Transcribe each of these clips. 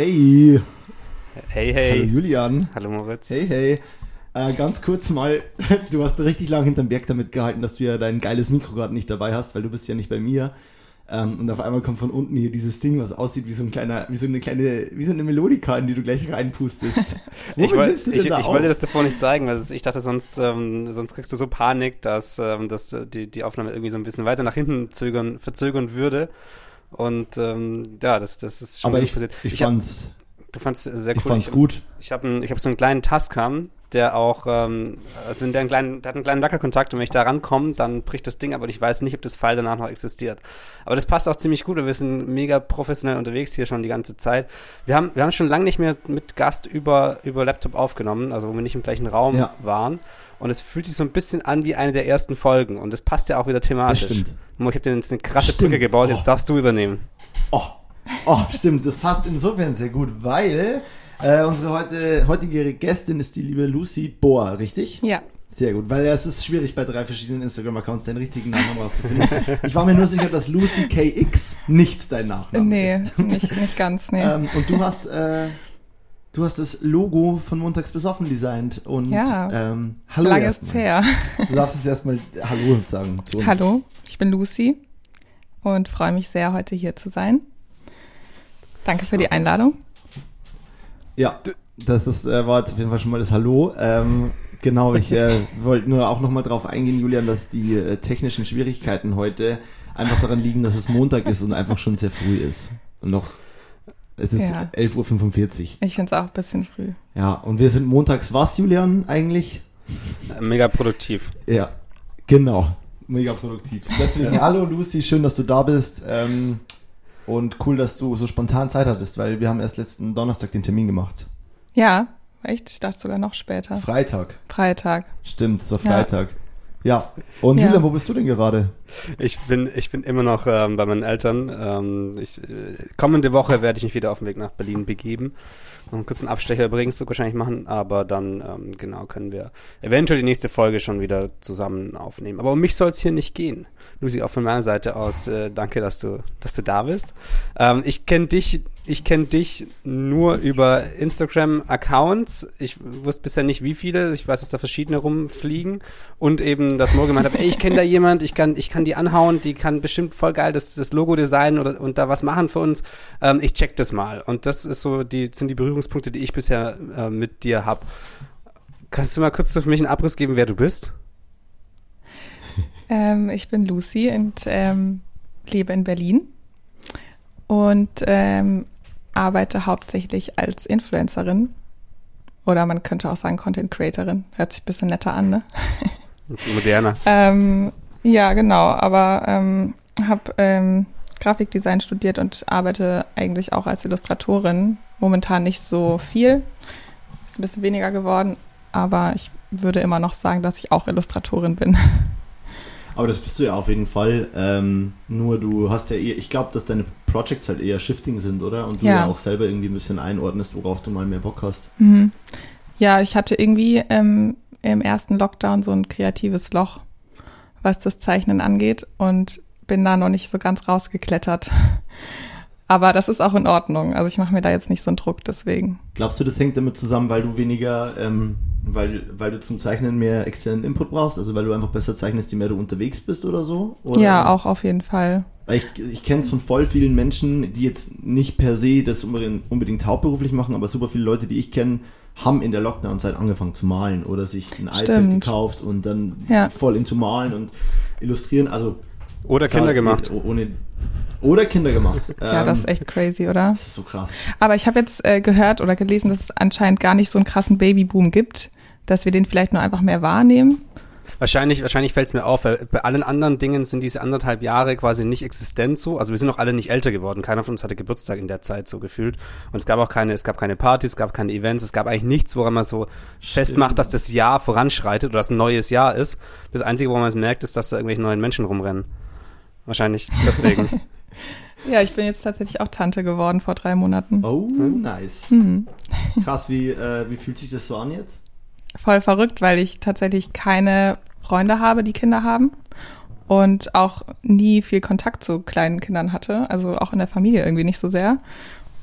Hey. Hey, hey. Hallo Julian. Hallo Moritz. Hey, hey. Äh, ganz kurz mal, du hast richtig lang hinterm Berg damit gehalten, dass du ja dein geiles Mikro gerade nicht dabei hast, weil du bist ja nicht bei mir. Ähm, und auf einmal kommt von unten hier dieses Ding, was aussieht wie so ein kleiner, wie so eine kleine, wie so eine Melodika, in die du gleich reinpustest. ich, Womit woll, nimmst du denn ich, da ich wollte das davor nicht zeigen, weil ich dachte, sonst, ähm, sonst kriegst du so Panik, dass, ähm, dass äh, die, die Aufnahme irgendwie so ein bisschen weiter nach hinten zögern, verzögern würde. Und ähm, ja, das, das ist schon Aber ich, passiert. ich, Ich hab- fand's, Du fandst es sehr ich cool. fand's gut. Ich habe ich hab so einen kleinen Tascam, der auch, ähm, also der, einen kleinen, der hat einen kleinen Wackelkontakt und wenn ich da rankomme, dann bricht das Ding, aber ich weiß nicht, ob das Pfeil danach noch existiert. Aber das passt auch ziemlich gut und wir sind mega professionell unterwegs hier schon die ganze Zeit. Wir haben, wir haben schon lange nicht mehr mit Gast über, über Laptop aufgenommen, also wo wir nicht im gleichen Raum Ja. waren. Und es fühlt sich so ein bisschen an wie eine der ersten Folgen und das passt ja auch wieder thematisch. Das stimmt. Ich habe dir jetzt eine krasse Stimmt. Brücke gebaut, Oh. jetzt darfst du übernehmen. Oh, oh, stimmt, das passt insofern sehr gut, weil äh, unsere heute, heutige Gästin ist die liebe Lucy Bohr, richtig? Ja, Sehr gut, weil es ist schwierig bei drei verschiedenen Instagram-Accounts den richtigen Namen rauszufinden. Ich war mir nur sicher, dass Lucy KX nicht dein Nachname nee, ist. nicht, nicht ganz, nee. Ähm, und du hast, äh, du hast das Logo von Montags bis offen designt und Ja. ähm, hallo erstmal. ist's her. Du darfst jetzt erstmal Hallo sagen zu uns. Hallo, ich bin Lucy und freue mich sehr, heute hier zu sein. Danke für die Einladung. Ja, das ist, äh, war jetzt auf jeden Fall schon mal das Hallo. Ähm, genau, ich äh, wollte nur auch nochmal drauf eingehen, Julian, dass die äh, technischen Schwierigkeiten heute einfach daran liegen, dass es Montag ist und einfach schon sehr früh ist. Und noch, es ist Ja. 11.45 Uhr. Ich finde es auch ein bisschen früh. Ja, und wir sind montags was, Julian, eigentlich? Mega produktiv. Ja, genau. Mega produktiv. Deswegen, hallo Lucy, schön, dass du da bist. Ähm, und cool, dass du so spontan Zeit hattest, weil wir haben erst letzten Donnerstag den Termin gemacht. Ja, echt? Ich dachte sogar noch später. Freitag. Freitag. Stimmt, es war Ja. Freitag. Ja. Und Ja. Julian, wo bist du denn gerade? Ich bin, ich bin immer noch ähm, bei meinen Eltern. Ähm, ich, äh, kommende Woche werde ich mich wieder auf den Weg nach Berlin begeben. Noch einen kurzen Abstecher über Regensburg wahrscheinlich machen, aber dann ähm, genau können wir eventuell die nächste Folge schon wieder zusammen aufnehmen. Aber um mich soll es hier nicht gehen. Lucy, auch von meiner Seite aus, äh, danke, dass du, dass du da bist. Ähm, ich kenne dich, ich kenne dich nur über Instagram-Accounts. Ich wusste bisher nicht, wie viele. Ich weiß, dass da verschiedene rumfliegen und eben, dass Mo gemeint hat, ey, ich kenne da jemand, ich kann, ich kann die anhauen, die kann bestimmt voll geil das, das Logo designen oder und da was machen für uns. Ähm, ich check das mal. Und das ist so, die sind die Berührungspunkte, die ich bisher äh, mit dir hab. Kannst du mal kurz für mich einen Abriss geben, wer du bist? Ähm, ich bin Lucy und ähm, lebe in Berlin und ähm, arbeite hauptsächlich als Influencerin. Oder man könnte auch sagen Content Creatorin. Hört sich ein bisschen netter an, ne? Moderner. Ähm, ja, genau, aber ähm, habe ähm, Grafikdesign studiert und arbeite eigentlich auch als Illustratorin. Momentan nicht so viel, ist ein bisschen weniger geworden, aber ich würde immer noch sagen, dass ich auch Illustratorin bin. Aber das bist du ja auf jeden Fall. Ähm, nur du hast ja eher, ich glaube, dass deine Projects halt eher Shifting sind, oder? Und du ja. Ja. auch selber irgendwie ein bisschen einordnest, worauf du mal mehr Bock hast. Mhm. Ja, ich hatte irgendwie ähm, im ersten Lockdown so ein kreatives Loch, was das Zeichnen angeht und bin da noch nicht so ganz rausgeklettert. Aber das ist auch in Ordnung. Also ich mache mir da jetzt nicht so einen Druck deswegen. Glaubst du, das hängt damit zusammen, weil du weniger, ähm, weil, weil du zum Zeichnen mehr externen Input brauchst? Also weil du einfach besser zeichnest, je mehr du unterwegs bist oder so? Oder? Ja, auch auf jeden Fall. Weil ich, ich kenne es von voll vielen Menschen, die jetzt nicht per se das unbedingt, unbedingt hauptberuflich machen, aber super viele Leute, die ich kenne, haben in der Lockdown-Zeit angefangen zu malen oder sich ein iPad Stimmt. gekauft und dann Ja. voll into Malen und Illustrieren. Also Oder klar, Kinder gemacht. oh- Ohne, oder Kinder gemacht. Ja, Ähm, das ist echt crazy, oder? das ist so krass. Aber ich habe jetzt äh, gehört oder gelesen, dass es anscheinend gar nicht so einen krassen Babyboom gibt, dass wir den vielleicht nur einfach mehr wahrnehmen. Wahrscheinlich, wahrscheinlich fällt es mir auf, weil bei allen anderen Dingen sind diese anderthalb Jahre quasi nicht existent so. Also wir sind noch alle nicht älter geworden. Keiner von uns hatte Geburtstag in der Zeit so gefühlt. Und es gab auch keine, es gab keine Partys, es gab keine Events, es gab eigentlich nichts, woran man so festmacht, dass das Jahr voranschreitet oder dass ein neues Jahr ist. Das Einzige, woran man es merkt, ist, dass da irgendwelche neuen Menschen rumrennen. Wahrscheinlich deswegen. Ja, ich bin jetzt tatsächlich auch Tante geworden vor drei Monaten. Oh, Hm? nice. Hm. Krass, wie, äh, wie fühlt sich das so an jetzt? Voll verrückt, weil ich tatsächlich keine Freunde habe, die Kinder haben und auch nie viel Kontakt zu kleinen Kindern hatte, also auch in der Familie irgendwie nicht so sehr.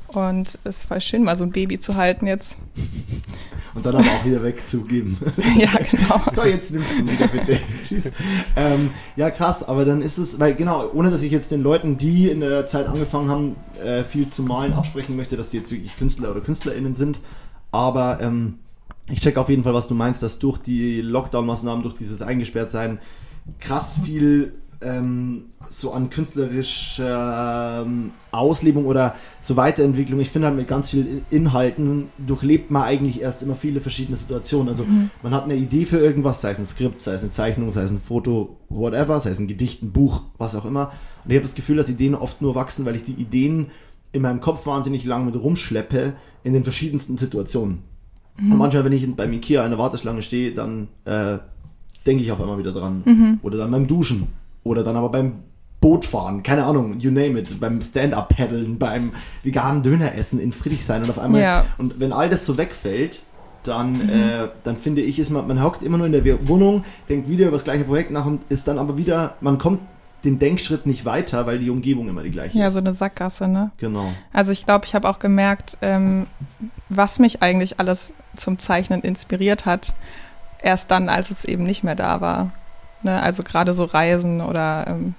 Und es ist voll schön, mal so ein Baby zu halten jetzt. Und dann aber auch wieder wegzugeben. ja, genau. so, jetzt nimmst du wieder bitte. Tschüss. Ähm, ja, krass, aber dann ist es, weil genau, ohne dass ich jetzt den Leuten, die in der Zeit angefangen haben, äh, viel zu malen, absprechen möchte, dass die jetzt wirklich Künstler oder KünstlerInnen sind. Aber ähm, ich check auf jeden Fall, was du meinst, dass durch die Lockdown-Maßnahmen, durch dieses Eingesperrtsein krass viel ähm, so an künstlerischer ähm, Auslebung oder so Weiterentwicklung. Ich finde halt mit ganz vielen Inhalten durchlebt man eigentlich erst immer viele verschiedene Situationen. Also mhm. man hat eine Idee für irgendwas, sei es ein Skript, sei es eine Zeichnung, sei es ein Foto, whatever, sei es ein Gedicht, ein Buch, was auch immer. Und ich habe das Gefühl, dass Ideen oft nur wachsen, weil ich die Ideen in meinem Kopf wahnsinnig lang mit rumschleppe in den verschiedensten Situationen. Mhm. Und manchmal, wenn ich beim Ikea in der Warteschlange stehe, dann äh, denke ich auf einmal wieder dran. Mhm. Oder dann beim Duschen oder dann aber beim Bootfahren, keine Ahnung, you name it, beim Stand-Up-Paddeln, beim veganen Döneressen in Friedrichshain und auf einmal, ja. und wenn all das so wegfällt, dann, mhm. äh, dann finde ich, ist man, man hockt immer nur in der Wohnung, denkt wieder über das gleiche Projekt nach und ist dann aber wieder, man kommt den Denkschritt nicht weiter, weil die Umgebung immer die gleiche ja, ist. Ja, so eine Sackgasse, ne? Genau. Also ich glaube, ich habe auch gemerkt, ähm, was mich eigentlich alles zum Zeichnen inspiriert hat, erst dann, als es eben nicht mehr da war. Ne? Also gerade so Reisen oder ähm,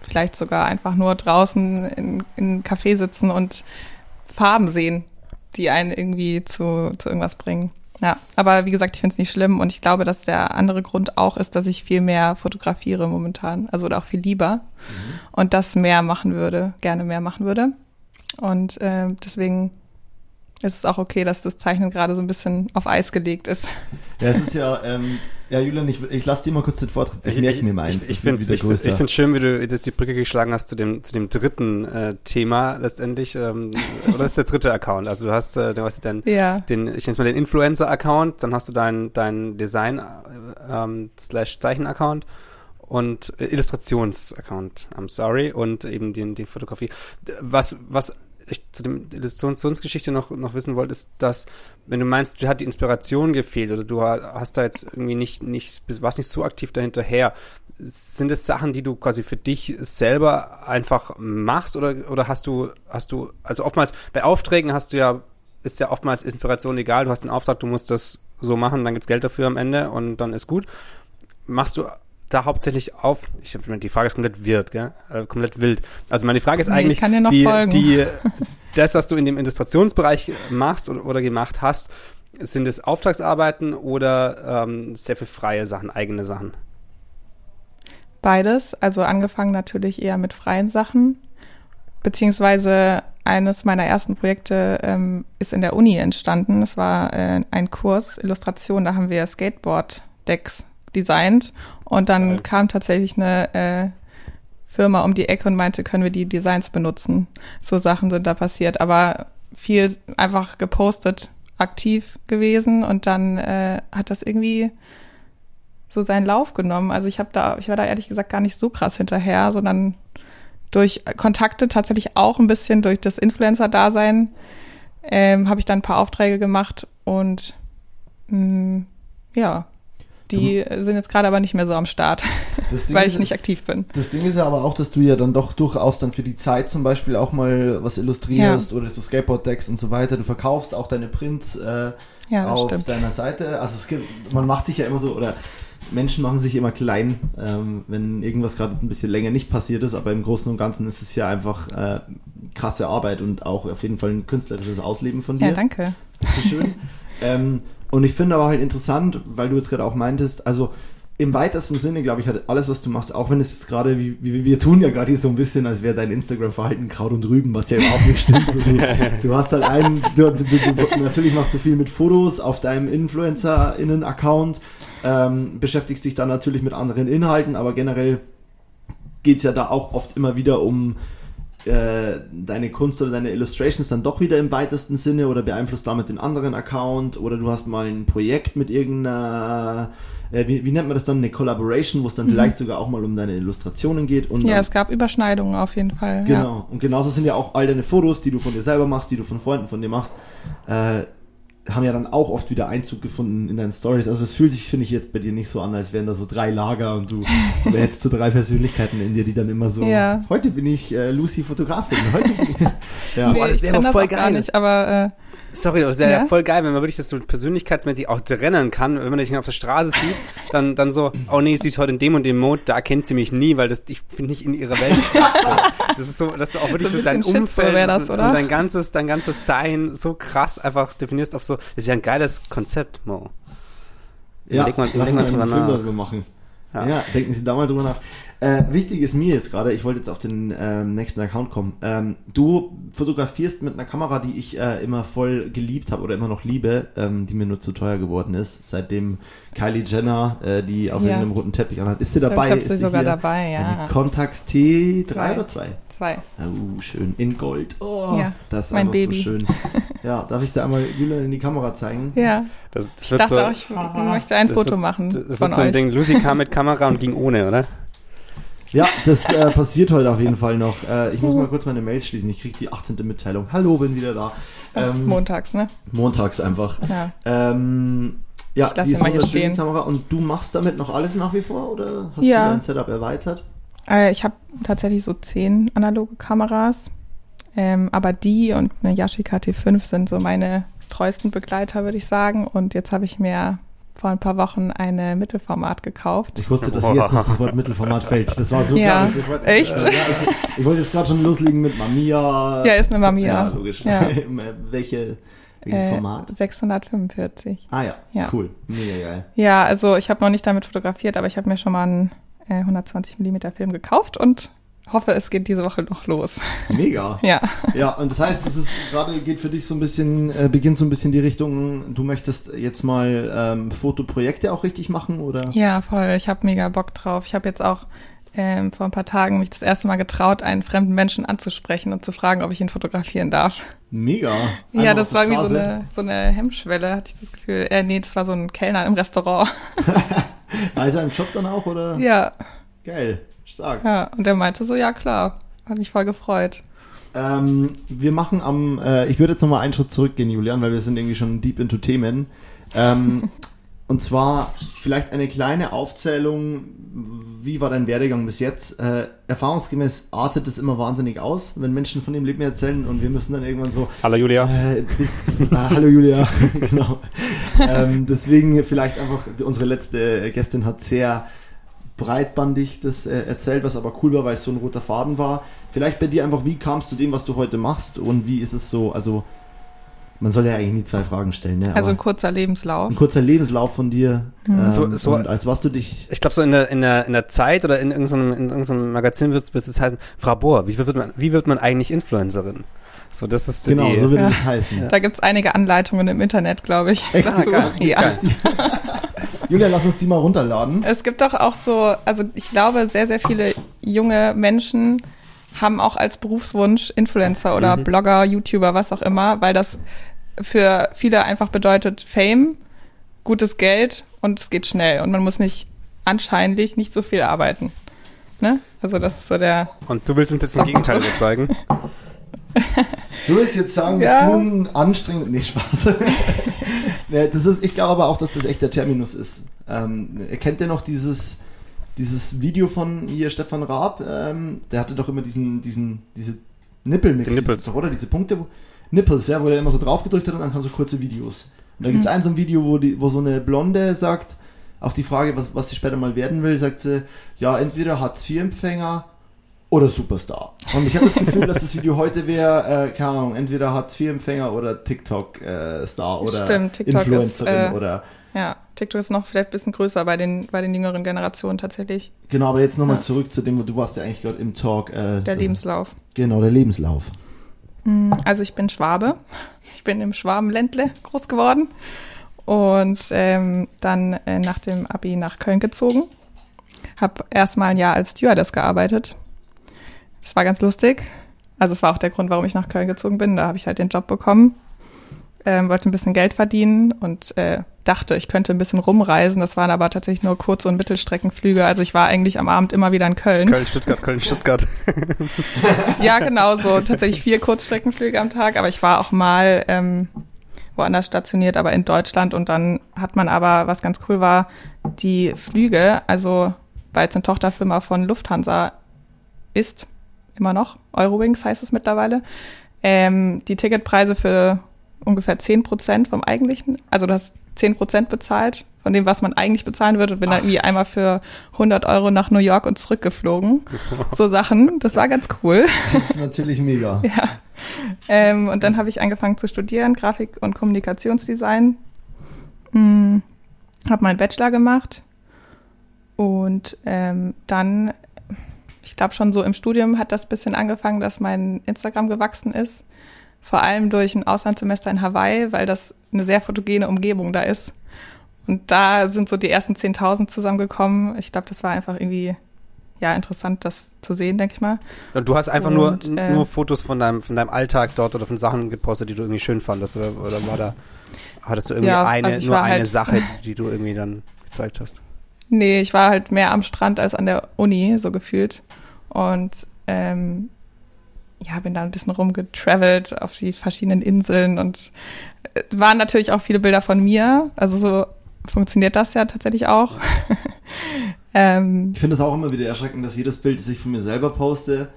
vielleicht sogar einfach nur draußen in, in einem Café sitzen und Farben sehen, die einen irgendwie zu, zu irgendwas bringen. Ja, aber wie gesagt, ich finde es nicht schlimm und ich glaube, dass der andere Grund auch ist, dass ich viel mehr fotografiere momentan, also oder auch viel lieber mhm. und das mehr machen würde, gerne mehr machen würde. Und äh, deswegen ist es auch okay, dass das Zeichnen gerade so ein bisschen auf Eis gelegt ist. Ja, es ist ja, ähm, ja, Julian, ich, ich lasse dir mal kurz den Vortritt. Ich, ich merke mir mal eins. Ich, ich finde es schön, wie du jetzt die Brücke geschlagen hast zu dem, zu dem dritten äh, Thema letztendlich. Ähm, oder ist der dritte Account? Also du hast, äh, du hast den, ja. den ich nenne es mal den Influencer-Account, dann hast du deinen dein Design äh, ähm, slash Zeichen-Account und äh, Illustrations-Account, I'm sorry, und eben den, den Fotografie. Was, was ich zu dem Illustrationsgeschichte noch, noch wissen wollte, ist, dass, wenn du meinst, du hat die Inspiration gefehlt oder du hast da jetzt irgendwie nicht, nicht, warst nicht so aktiv dahinter her, sind es Sachen, die du quasi für dich selber einfach machst oder, oder hast du, hast du, also oftmals bei Aufträgen hast du ja, ist ja oftmals Inspiration egal, du hast den Auftrag, du musst das so machen, dann gibt's Geld dafür am Ende und dann ist gut. Machst du da hauptsächlich auf? Ich habe die Frage ist komplett wild, gell? Äh, komplett wild. Also meine Frage ist nee, eigentlich die, die das, was du in dem Illustrationsbereich machst oder, oder gemacht hast, sind es Auftragsarbeiten oder ähm, sehr viel freie Sachen, eigene Sachen? Beides. Also angefangen natürlich eher mit freien Sachen, beziehungsweise eines meiner ersten Projekte ähm, ist in der Uni entstanden. Es war äh, ein Kurs Illustration, da haben wir Skateboard-Decks designt und dann Geil. kam tatsächlich eine äh, Firma um die Ecke und meinte, können wir die Designs benutzen. So Sachen sind da passiert, aber viel einfach gepostet, aktiv gewesen und dann äh, hat das irgendwie so seinen Lauf genommen. Also ich habe da, ich war da ehrlich gesagt gar nicht so krass hinterher, sondern durch Kontakte tatsächlich auch ein bisschen durch das Influencer-Dasein ähm, habe ich dann ein paar Aufträge gemacht und mh, mm, ja, die sind jetzt gerade aber nicht mehr so am Start, weil ich nicht aktiv bin. Das Ding ist ja aber auch, dass du ja dann doch durchaus dann für die Zeit zum Beispiel auch mal was illustrierst ja. oder so Skateboard-Decks und so weiter. Du verkaufst auch deine Prints äh, ja, auf stimmt. deiner Seite. Also es gibt, man macht sich ja immer so, oder Menschen machen sich immer klein, ähm, wenn irgendwas gerade ein bisschen länger nicht passiert ist, aber im Großen und Ganzen ist es ja einfach äh, krasse Arbeit und auch auf jeden Fall ein künstlerisches Ausleben von dir. Ja, danke. schön. ähm, und ich finde aber halt interessant, weil du jetzt gerade auch meintest, also im weitesten Sinne, glaube ich, hat alles, was du machst, auch wenn es jetzt gerade, wie, wie, wir tun ja gerade hier so ein bisschen, als wäre dein Instagram-Verhalten Kraut und Rüben, was ja überhaupt nicht stimmt. So, du, du, hast halt einen, du, du, natürlich machst du viel mit Fotos auf deinem Influencer-Innen-Account, ähm, beschäftigst dich dann natürlich mit anderen Inhalten, aber generell geht es ja da auch oft immer wieder um äh, deine Kunst oder deine Illustrations dann doch wieder im weitesten Sinne oder beeinflusst damit den anderen Account oder du hast mal ein Projekt mit irgendeiner, äh, wie, wie, nennt man das dann, eine Collaboration, wo es dann mhm. vielleicht sogar auch mal um deine Illustrationen geht. Und ja, dann, es gab Überschneidungen auf jeden Fall. Genau. Ja. Und genauso sind ja auch all deine Fotos, die du von dir selber machst, die du von Freunden von dir machst. Äh, haben ja dann auch oft wieder Einzug gefunden in deinen Stories. Also es fühlt sich, finde ich, jetzt bei dir nicht so an, als wären da so drei Lager und du, du hättest so drei Persönlichkeiten in dir, die dann immer so, Ja. heute bin ich äh, Lucy Fotografin, heute bin ich, ja. nee, Boah, das ich wäre aber voll auch gar geil. nicht, aber äh, Sorry, das wäre Ja? ja voll geil, wenn man wirklich das so persönlichkeitsmäßig auch trennen kann. Wenn man dich auf der Straße sieht, dann, dann so, oh nee, sie ist heute in dem und dem Mode, da kennt sie mich nie, weil das, ich bin nicht in ihrer Welt. so. Das ist so, dass du auch wirklich So so, ein dein Umfeld das, und, oder? und dein ganzes, dein ganzes Sein so krass einfach definierst auf so, das ist ja ein geiles Konzept, Mo. Ja, Überleg mal- lass mal drüber nach. darüber machen. Ja. Ja. denken Sie da mal drüber nach. Äh, wichtig ist mir jetzt gerade, ich wollte jetzt auf den ähm, nächsten Account kommen. Ähm, du fotografierst mit einer Kamera, die ich äh, immer voll geliebt habe oder immer noch liebe, ähm, die mir nur zu teuer geworden ist, seitdem Kylie Jenner äh, die auf Ja. irgendeinem roten Teppich anhat. Ist sie ich dabei? habe ist sie sogar hier? dabei, ja. Eine Contax T3 Zwei. oder 2? Zwei. Oh, schön. In Gold. Oh, Ja, das ist mein einfach Baby. so schön. Ja, darf ich da einmal Julian in die Kamera zeigen? Ja, Das, das ich dachte so, auch, ich möchte ein Foto wird, machen Das von so ein euch. Ding, Lucy kam mit Kamera und ging ohne, oder? Ja, das äh, passiert heute auf jeden Fall noch. Äh, ich muss mal kurz meine Mails schließen. Ich kriege die 18. Mitteilung. Hallo, bin wieder da. Ähm, Montags, ne? montags einfach. Ja. Ähm, ja, lass die ist mal hier stehen. Kamera. Und du machst damit noch alles nach wie vor oder hast Ja. du dein Setup erweitert? Äh, ich habe tatsächlich so zehn analoge Kameras, ähm, aber die und eine Yashica T5 sind so meine treuesten Begleiter, würde ich sagen. Und jetzt habe ich mir vor ein paar Wochen eine Mittelformat gekauft. Ich wusste, dass jetzt noch das Wort Mittelformat fällt. Das war so Ja, klar. Ich wollte, echt? Äh, ja, ich, ich wollte jetzt gerade schon loslegen mit Mamiya. Ja, ist eine Mamiya. Ja, logisch. Ja. Welche, welches Äh, Format? 645. Ah ja, ja. cool. Mega geil. Ja, also ich habe noch nicht damit fotografiert, aber ich habe mir schon mal einen äh, 120 mm Film gekauft und hoffe, es geht diese Woche noch los. Mega. Ja, Ja, und das heißt, es ist gerade geht für dich so ein bisschen, äh, beginnt so ein bisschen die Richtung, du möchtest jetzt mal ähm, Fotoprojekte auch richtig machen, oder? ja, voll. Ich habe mega Bock drauf. Ich habe jetzt auch ähm, vor ein paar Tagen mich das erste Mal getraut, einen fremden Menschen anzusprechen und zu fragen, ob ich ihn fotografieren darf. Mega. ja, Einfach das war irgendwie so eine, so eine Hemmschwelle, hatte ich das Gefühl. Äh, nee, das war so ein Kellner im Restaurant. Also im Job dann auch, oder? ja, Geil. Stark. ja. Und er meinte so, ja klar. Hat mich voll gefreut. Ähm, wir machen am, äh, ich würde jetzt nochmal einen Schritt zurückgehen, Julian, weil wir sind irgendwie schon deep into Themen. Ähm, und zwar vielleicht eine kleine Aufzählung, wie war dein Werdegang bis jetzt? Äh, erfahrungsgemäß artet es immer wahnsinnig aus, wenn Menschen von ihrem Leben erzählen und wir müssen dann irgendwann so, Hallo Julia. Äh, äh, hallo Julia, genau. Ähm, deswegen vielleicht einfach, unsere letzte Gästin hat sehr breitbandig das äh, erzählt, was aber cool war, weil es so ein roter Faden war. Vielleicht bei dir einfach, wie kamst du dem, was du heute machst und wie ist es so, also man soll ja eigentlich nie zwei Fragen stellen, ne? Also ein kurzer Lebenslauf. ein kurzer Lebenslauf von dir. Ähm, So- so- und als was du dich Ich glaube, so in der, in, der, in der Zeit oder in irgendeinem, in irgendeinem Magazin wird es heißen, Frau Bohr, wie wird, man, wie wird man eigentlich Influencerin? So, das ist so Genau, die, so würde Ja. das heißen. Da gibt's einige Anleitungen im Internet, glaube ich. Echt? dazu. ja. Julia, lass uns die mal runterladen. Es gibt doch auch so, also ich glaube, sehr, sehr viele junge Menschen haben auch als Berufswunsch Influencer oder Mhm. Blogger, YouTuber, was auch immer, weil das für viele einfach bedeutet Fame, gutes Geld und es geht schnell und man muss nicht anscheinend nicht so viel arbeiten. Ne? Also das ist so der. Und du willst uns jetzt vom Gegenteil überzeugen? Du willst jetzt sagen, Ja. dass du ein anstrengend. Nee, Spaß. das ist, ich glaube aber auch, dass das echt der Terminus ist. Ähm, kennt ihr noch dieses, dieses Video von hier Stefan Raab? Ähm, der hatte doch immer diesen, diesen, diese Nippelmix, doch, oder? Diese Punkte, wo, Nipples, ja, wo er immer so drauf gedrückt hat und dann kamen so kurze Videos. Und da gibt es ein so ein Video, wo, die, wo so eine Blonde sagt, auf die Frage, was, was sie später mal werden will, sagt sie, ja, entweder Hartz-IV-Empfänger oder Superstar. Und ich habe das Gefühl, dass das Video heute wäre, äh, keine Ahnung, entweder Hartz-IV-Empfänger oder TikTok-Star oder Stimmt, TikTok ist, Influencerin äh, oder Ja, TikTok ist noch vielleicht ein bisschen größer bei den, bei den jüngeren Generationen tatsächlich. genau, aber jetzt nochmal Ja. zurück zu dem, wo du warst ja eigentlich gerade im Talk. Äh, Der Lebenslauf. Genau, der Lebenslauf. Mm, Also ich bin Schwabe. Ich bin im Schwabenländle groß geworden und ähm, dann äh, nach dem Abi nach Köln gezogen. Hab erstmal ein Jahr als Stewardess gearbeitet. Das war ganz lustig. Also es war auch der Grund, warum ich nach Köln gezogen bin. Da habe ich halt den Job bekommen. Ähm, wollte ein bisschen Geld verdienen und äh, dachte, ich könnte ein bisschen rumreisen. Das waren aber tatsächlich nur Kurz- und Mittelstreckenflüge. Also ich war eigentlich am Abend immer wieder in Köln. Köln, Stuttgart, Köln, Stuttgart. Ja, genau so. Tatsächlich vier Kurzstreckenflüge am Tag, aber ich war auch mal ähm, woanders stationiert, aber in Deutschland. Und dann hat man aber, was ganz cool war, die Flüge, also weil es eine Tochterfirma von Lufthansa ist, immer noch, Eurowings heißt es mittlerweile, ähm, die Ticketpreise für ungefähr 10 Prozent vom eigentlichen, also du hast 10 Prozent bezahlt von dem, was man eigentlich bezahlen würde und bin Ach. dann irgendwie einmal für 100 Euro nach New York und zurückgeflogen. so Sachen, das war ganz cool. Das ist natürlich mega. ja. Ähm, und dann habe ich angefangen zu studieren, Grafik- und Kommunikationsdesign. Hm, habe meinen Bachelor gemacht und ähm, dann, ich glaube schon so im Studium hat das bisschen angefangen, dass mein Instagram gewachsen ist. Vor allem durch ein Auslandssemester in Hawaii, weil das eine sehr fotogene Umgebung da ist. Und da sind so die ersten 10.000 zusammengekommen. Ich glaube, das war einfach irgendwie ja interessant, das zu sehen, denke ich mal. Und du hast einfach und, nur, äh, nur Fotos von deinem, von deinem Alltag dort oder von Sachen gepostet, die du irgendwie schön fandest. Oder, war da, hattest du irgendwie ja, eine, also nur eine halt Sache, die du irgendwie dann gezeigt hast? Nee, ich war halt mehr am Strand als an der Uni, so gefühlt. Und ähm, ja, bin da ein bisschen rumgetravelt auf die verschiedenen Inseln und äh, waren natürlich auch viele Bilder von mir. Also so funktioniert das ja tatsächlich auch. ähm, ich finde es auch immer wieder erschreckend, dass jedes Bild, das ich von mir selber poste,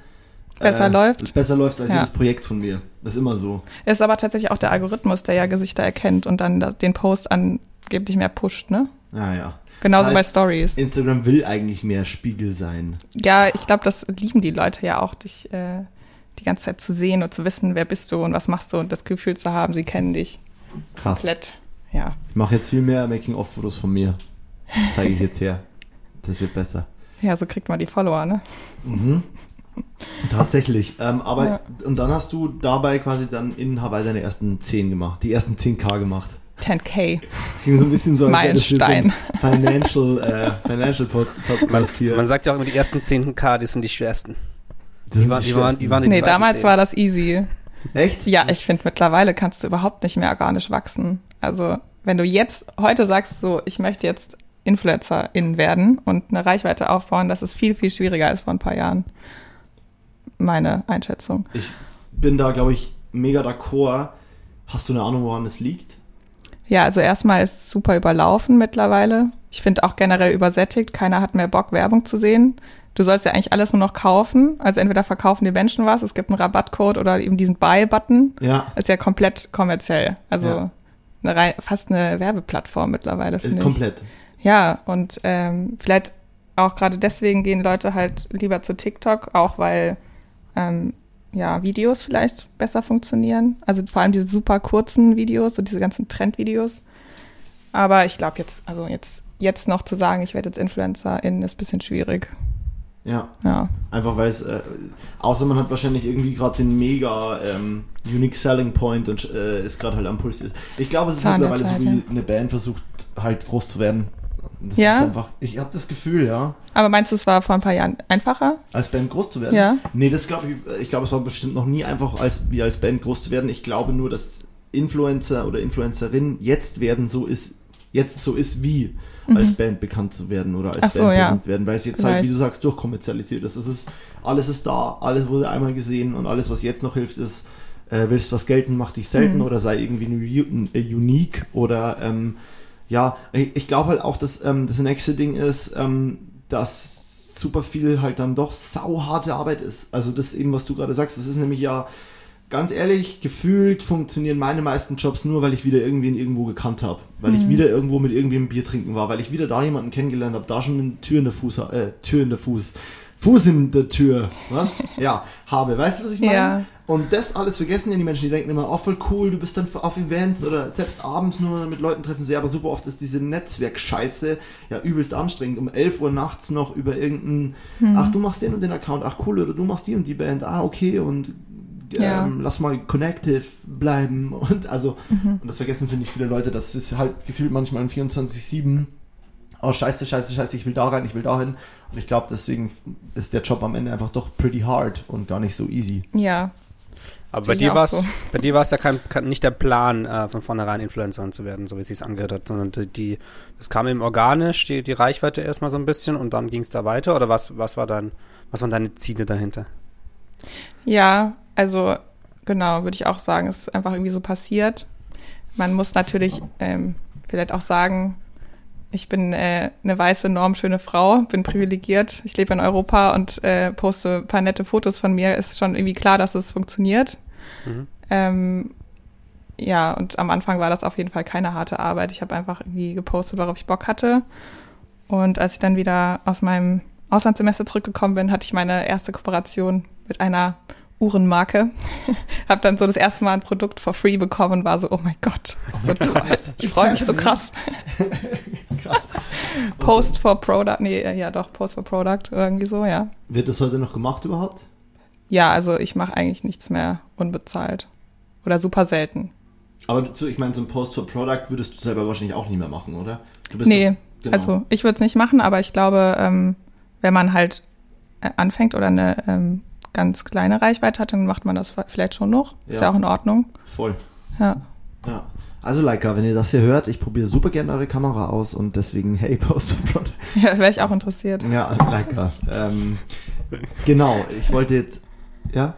besser äh, läuft. Besser läuft als ja. jedes Projekt von mir. Das ist immer so. Ist aber tatsächlich auch der Algorithmus, der ja Gesichter erkennt und dann den Post angeblich mehr pusht, ne? Ja, ja. Genauso das heißt, bei Stories. Instagram will eigentlich mehr Spiegel sein. Ja, ich glaube, das lieben die Leute ja auch, dich äh, die ganze Zeit zu sehen und zu wissen, wer bist du und was machst du und das Gefühl zu haben, sie kennen dich. Krass. Komplett. Ja. Ich mache jetzt viel mehr Making-of-Fotos von mir. Zeige ich jetzt her. Das wird besser. Ja, so kriegt man die Follower, ne? Mhm. Tatsächlich. Ähm, aber ja. und dann hast du dabei quasi dann in Hawaii deine ersten 10 gemacht, die ersten 10k gemacht. 10k. Ging so ein bisschen so Meilenstein. So Financial, äh, Financial Podcast hier. Man sagt ja auch immer, die ersten 10k, die sind die schwersten. Das die, waren, die, waren, die waren die Nee, damals 10. war das easy. Echt? Ja, ich finde, mittlerweile kannst du überhaupt nicht mehr organisch wachsen. Also, wenn du jetzt heute sagst, so, ich möchte jetzt Influencerin werden und eine Reichweite aufbauen, das ist viel, viel schwieriger als vor ein paar Jahren. Meine Einschätzung. Ich bin da, glaube ich, mega d'accord. Hast du eine Ahnung, woran es liegt? Ja, also erstmal ist es super überlaufen mittlerweile. Ich finde auch generell übersättigt. Keiner hat mehr Bock, Werbung zu sehen. Du sollst ja eigentlich alles nur noch kaufen. Also entweder verkaufen die Menschen was, es gibt einen Rabattcode oder eben diesen Buy-Button. Ja. Ist ja komplett kommerziell. Also ja. eine rein, fast eine Werbeplattform mittlerweile, finde ich. Komplett. Ja, und ähm, vielleicht auch gerade deswegen gehen Leute halt lieber zu TikTok, auch weil ähm, ja, Videos vielleicht besser funktionieren. Also vor allem diese super kurzen Videos, so diese ganzen Trendvideos. Aber ich glaube jetzt, also jetzt, jetzt noch zu sagen, ich werde jetzt Influencerin, ist ein bisschen schwierig. Ja. ja. Einfach weil es, äh, außer man hat wahrscheinlich irgendwie gerade den mega ähm, Unique Selling Point und äh, ist gerade halt am Puls. Ich glaube, es ist mittlerweile so, wie eine Band versucht halt groß zu werden. Das ja. ist einfach, ich habe das Gefühl, ja. Aber meinst du, es war vor ein paar Jahren einfacher? Als Band groß zu werden? Ja. Nee, das glaube ich, ich glaube, es war bestimmt noch nie einfach, als, wie als Band groß zu werden. Ich glaube nur, dass Influencer oder Influencerin jetzt werden, so ist, jetzt so ist wie mhm. als Band bekannt zu werden oder als Ach Band so, bekannt werden, weil es jetzt Vielleicht. halt, wie du sagst, durchkommerzialisiert ist. Es ist, alles ist da, alles wurde einmal gesehen und alles, was jetzt noch hilft, ist, äh, willst was gelten, mach dich selten mhm. oder sei irgendwie unique oder ähm, ja, ich, ich glaube halt auch, dass ähm, das nächste Ding ist, ähm, dass super viel halt dann doch sauharte Arbeit ist. Also das eben, was du gerade sagst, das ist nämlich ja, ganz ehrlich, gefühlt funktionieren meine meisten Jobs nur, weil ich wieder irgendwen irgendwo gekannt habe. Weil mhm. ich wieder irgendwo mit irgendwem Bier trinken war, weil ich wieder da jemanden kennengelernt habe, da schon eine Tür in der Fuß, äh, Tür in der Fuß, Fuß in der Tür, was? ja, habe. Weißt du, was ich meine? Ja. Und das alles vergessen ja die Menschen, die denken immer, oh voll cool, du bist dann auf Events oder selbst abends nur mit Leuten treffen sie, aber super oft ist diese Netzwerkscheiße ja übelst anstrengend. Um 11 Uhr nachts noch über irgendeinen, hm. ach du machst den und den Account, ach cool, oder du machst die und die Band, ah okay und ja. ähm, lass mal connective bleiben und also, mhm. und das vergessen finde ich viele Leute, das ist halt gefühlt manchmal ein 24-7 oh scheiße, scheiße, scheiße, ich will da rein, ich will da hin. Und ich glaube, deswegen ist der Job am Ende einfach doch pretty hard und gar nicht so easy. Ja, aber bei dir, war's, so. bei dir war es ja kein, kein, nicht der Plan, äh, von vornherein Influencerin zu werden, so wie es sich angehört hat, sondern die, das kam eben organisch, die, die Reichweite erstmal so ein bisschen und dann ging es da weiter oder was, was war dein, was waren deine Ziele dahinter? Ja, also genau, würde ich auch sagen, ist einfach irgendwie so passiert. man muss natürlich ähm, vielleicht auch sagen, ich bin äh, eine weiße, normschöne Frau, bin privilegiert. Ich lebe in Europa und äh, poste ein paar nette Fotos von mir. Ist schon irgendwie klar, dass es funktioniert. Mhm. Ähm, ja, und am Anfang war das auf jeden Fall keine harte Arbeit. Ich habe einfach irgendwie gepostet, worauf ich Bock hatte. Und als ich dann wieder aus meinem Auslandssemester zurückgekommen bin, hatte ich meine erste Kooperation mit einer Uhrenmarke. habe dann so das erste Mal ein Produkt for free bekommen und war so, oh mein Gott, so toll. Ich freue mich so krass. krass. Post for Product, nee, ja doch, Post for Product, irgendwie so, ja. Wird das heute noch gemacht überhaupt? Ja, also ich mache eigentlich nichts mehr unbezahlt. Oder super selten. Aber du, ich meine, so ein Post for Product würdest du selber wahrscheinlich auch nicht mehr machen, oder? nee, doch, genau. also ich würde es nicht machen, aber ich glaube, ähm, wenn man halt äh, anfängt oder eine ähm, ganz kleine Reichweite hat, dann macht man das vielleicht schon noch. Ja. Ist ja auch in Ordnung. Voll. Ja. Ja. Also Leica, wenn ihr das hier hört, ich probiere super gerne eure Kamera aus und deswegen, hey, Post for Product. Ja, wäre ich auch interessiert. Ja, Leica. ähm, genau, ich wollte jetzt, ja?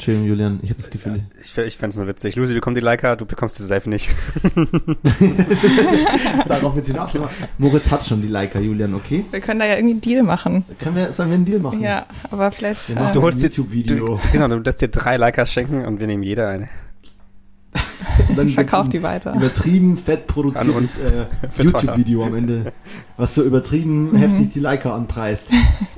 Entschuldigung, Julian, ich habe das Gefühl. Ja, ich ich fände es nur witzig. Lucy bekommt die Leica, du bekommst sie safe nicht. Darauf wird sie nachdenken. Moritz hat schon die Leica, Julian, okay? Wir können da ja irgendwie einen Deal machen. Können wir, sollen wir einen Deal machen? Ja, aber vielleicht. Äh, du holst YouTube-Video. Genau, du lässt dir drei Leicas schenken und wir nehmen jeder eine. Dann ich verkaufe die weiter. Übertrieben fett produziertes äh, YouTube-Video am Ende, was so übertrieben mhm. heftig die Leica anpreist.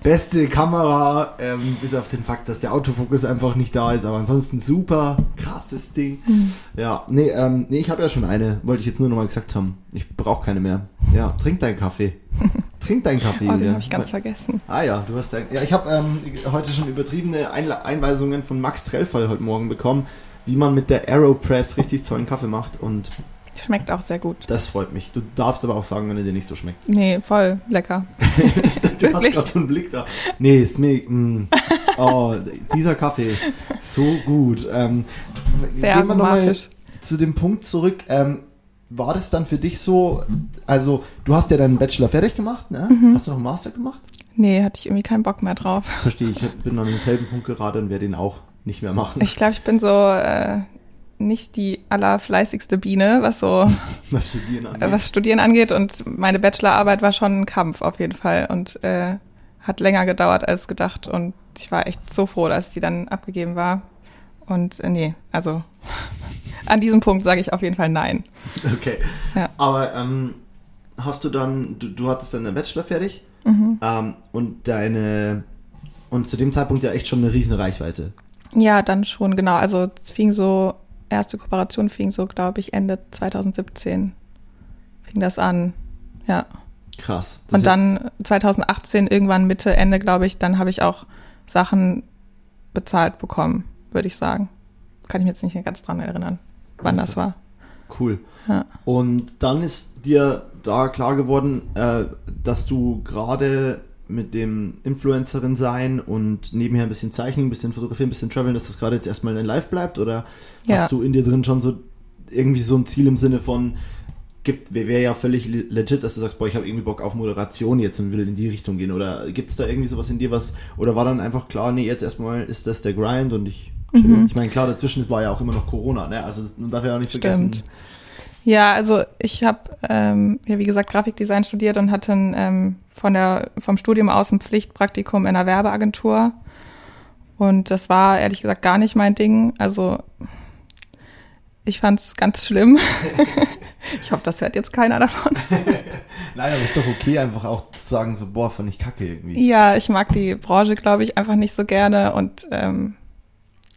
Beste Kamera, ähm, bis auf den Fakt, dass der Autofokus einfach nicht da ist, aber ansonsten super krasses Ding. Mhm. Ja, nee, ähm, nee, ich habe ja schon eine, wollte ich jetzt nur nochmal gesagt haben. Ich brauche keine mehr. Ja, trink deinen Kaffee. Trink deinen Kaffee. oh, den habe ich ganz vergessen. Ah ja, du hast dein, ja, ich habe ähm, heute schon übertriebene Einle Einweisungen von Max Trellfall heute Morgen bekommen wie man mit der Aeropress richtig tollen Kaffee macht und Schmeckt auch sehr gut. Das freut mich. Du darfst aber auch sagen, wenn er dir nicht so schmeckt. Nee, voll lecker. du hast gerade so einen Blick da. Nee, ist mir. Mm, oh, dieser Kaffee. So gut. Ähm, sehr gehen wir nochmal zu dem Punkt zurück. Ähm, war das dann für dich so, also du hast ja deinen Bachelor fertig gemacht, ne? Mhm. Hast du noch einen Master gemacht? Nee, hatte ich irgendwie keinen Bock mehr drauf. Verstehe, ich bin an demselben Punkt gerade und werde ihn auch nicht mehr machen. Ich glaube, ich bin so äh, nicht die allerfleißigste Biene, was so was Studieren angeht. was Studieren angeht. Und meine Bachelorarbeit war schon ein Kampf auf jeden Fall und äh, hat länger gedauert als gedacht. Und ich war echt so froh, dass die dann abgegeben war. Und äh, nee, also an diesem Punkt sage ich auf jeden Fall nein. Okay. Ja. Aber ähm, hast du dann, du, du hattest dann den Bachelor fertig mhm. ähm, und deine und zu dem Zeitpunkt ja echt schon eine riesen Reichweite. Ja, dann schon, genau. Also es fing so, erste Kooperation fing so, glaube ich, Ende 2017 fing das an. Ja. Krass. Und dann 2018, irgendwann Mitte, Ende, glaube ich, dann habe ich auch Sachen bezahlt bekommen, würde ich sagen. Kann ich mich jetzt nicht mehr ganz dran erinnern, wann okay. das war. Cool. Ja. Und dann ist dir da klar geworden, äh, dass du gerade mit dem Influencerin sein und nebenher ein bisschen zeichnen, ein bisschen fotografieren, ein bisschen traveln, dass das gerade jetzt erstmal in Live bleibt? Oder ja. hast du in dir drin schon so irgendwie so ein Ziel im Sinne von, gibt, wäre ja völlig legit, dass du sagst, boah, ich habe irgendwie Bock auf Moderation jetzt und will in die Richtung gehen. Oder gibt es da irgendwie sowas in dir, was, oder war dann einfach klar, nee, jetzt erstmal ist das der Grind und ich, mhm. ich meine, klar, dazwischen war ja auch immer noch Corona, ne? Also man darf ja auch nicht Stimmt. vergessen. Ja, also ich habe, ähm, ja, wie gesagt, Grafikdesign studiert und hatte ein, ähm, von der, vom Studium aus ein Pflichtpraktikum in einer Werbeagentur. Und das war ehrlich gesagt gar nicht mein Ding. Also ich fand es ganz schlimm. ich hoffe, das hört jetzt keiner davon. Nein, aber ist doch okay, einfach auch zu sagen, so, boah, fand ich kacke irgendwie. Ja, ich mag die Branche, glaube ich, einfach nicht so gerne und ähm,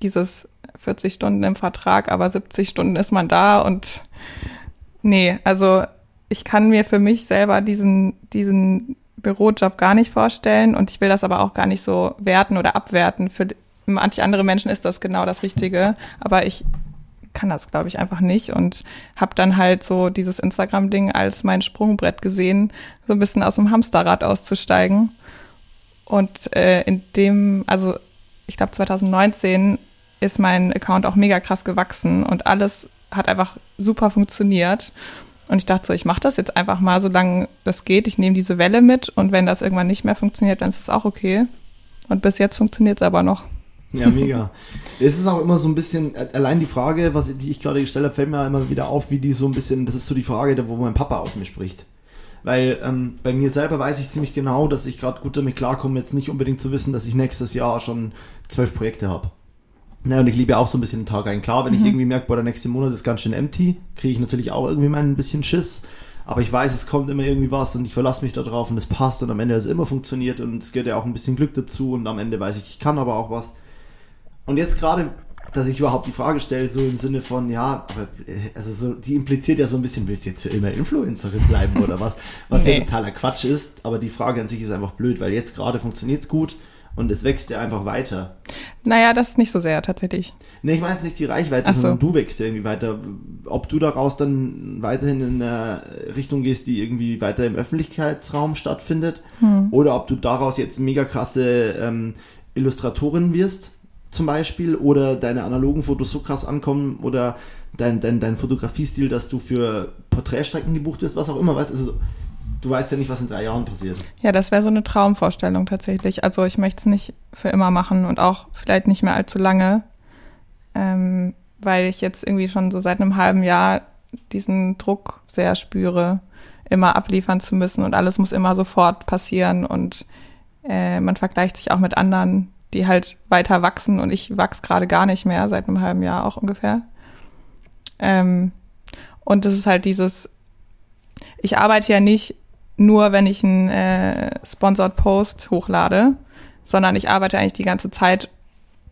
dieses 40 Stunden im Vertrag, aber 70 Stunden ist man da und nee, also ich kann mir für mich selber diesen, diesen Bürojob gar nicht vorstellen und ich will das aber auch gar nicht so werten oder abwerten. Für manche andere Menschen ist das genau das Richtige, aber ich kann das, glaube ich, einfach nicht und habe dann halt so dieses Instagram-Ding als mein Sprungbrett gesehen, so ein bisschen aus dem Hamsterrad auszusteigen. Und äh, in dem, also ich glaube 2019 ist mein Account auch mega krass gewachsen und alles hat einfach super funktioniert. Und ich dachte so, ich mache das jetzt einfach mal, solange das geht. Ich nehme diese Welle mit und wenn das irgendwann nicht mehr funktioniert, dann ist es auch okay. Und bis jetzt funktioniert es aber noch. Ja, mega. es ist auch immer so ein bisschen, allein die Frage, was, die ich gerade gestellt habe, fällt mir immer wieder auf, wie die so ein bisschen, das ist so die Frage, wo mein Papa aus mir spricht. Weil ähm, bei mir selber weiß ich ziemlich genau, dass ich gerade gut damit klarkomme, jetzt nicht unbedingt zu wissen, dass ich nächstes Jahr schon zwölf Projekte habe. Na, und ich liebe auch so ein bisschen den Tag ein. Klar, wenn mhm. ich irgendwie merke, boah, der nächste Monat ist ganz schön empty, kriege ich natürlich auch irgendwie mal ein bisschen Schiss. Aber ich weiß, es kommt immer irgendwie was und ich verlasse mich darauf und es passt und am Ende hat es immer funktioniert und es gehört ja auch ein bisschen Glück dazu und am Ende weiß ich, ich kann aber auch was. Und jetzt gerade, dass ich überhaupt die Frage stelle, so im Sinne von, ja, aber, äh, also so, die impliziert ja so ein bisschen, willst du jetzt für immer Influencerin bleiben oder was? Was nee. ja totaler Quatsch ist, aber die Frage an sich ist einfach blöd, weil jetzt gerade funktioniert es gut und es wächst ja einfach weiter. Naja, das ist nicht so sehr tatsächlich. Nee, ich meine jetzt nicht die Reichweite, so. sondern du wächst ja irgendwie weiter. Ob du daraus dann weiterhin in eine Richtung gehst, die irgendwie weiter im Öffentlichkeitsraum stattfindet, hm. oder ob du daraus jetzt mega krasse ähm, Illustratorin wirst, zum Beispiel, oder deine analogen Fotos so krass ankommen, oder dein, dein, dein Fotografiestil, dass du für Porträtstrecken gebucht wirst, was auch immer, weißt also du weißt ja nicht, was in drei Jahren passiert. Ja, das wäre so eine Traumvorstellung tatsächlich. Also ich möchte es nicht für immer machen und auch vielleicht nicht mehr allzu lange, ähm, weil ich jetzt irgendwie schon so seit einem halben Jahr diesen Druck sehr spüre, immer abliefern zu müssen und alles muss immer sofort passieren und äh, man vergleicht sich auch mit anderen, die halt weiter wachsen und ich wachse gerade gar nicht mehr, seit einem halben Jahr auch ungefähr. Ähm, und das ist halt dieses, ich arbeite ja nicht nur, wenn ich einen äh, Sponsored Post hochlade, sondern ich arbeite eigentlich die ganze Zeit.